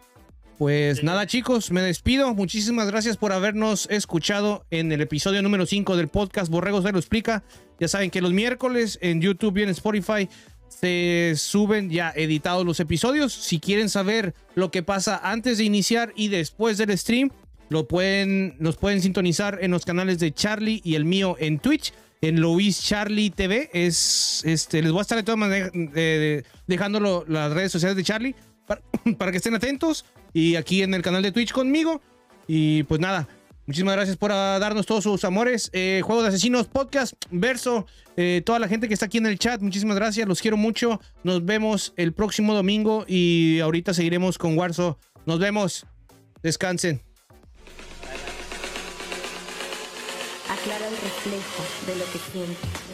Speaker 1: Pues nada chicos, me despido. Muchísimas gracias por habernos escuchado en el episodio número 5 del podcast Borregos se lo explica. Ya saben que los miércoles en YouTube y en Spotify se suben ya editados los episodios. Si quieren saber lo que pasa antes de iniciar y después del stream, lo pueden, nos pueden sintonizar en los canales de Charlie y el mío en Twitch. En Luis Charlie TV es este les voy a estar de todas maneras eh, de- dejando las redes sociales de Charlie para, para que estén atentos y aquí en el canal de Twitch conmigo. Y pues nada muchísimas gracias por ah, darnos todos sus amores. Eh, Juego de Asesinos Podcast Verso eh, toda la gente que está aquí en el chat muchísimas gracias los quiero mucho. Nos vemos el próximo domingo y ahorita seguiremos con Warzo. Nos vemos. Descansen.
Speaker 5: Aclara el reflejo de lo que sientes.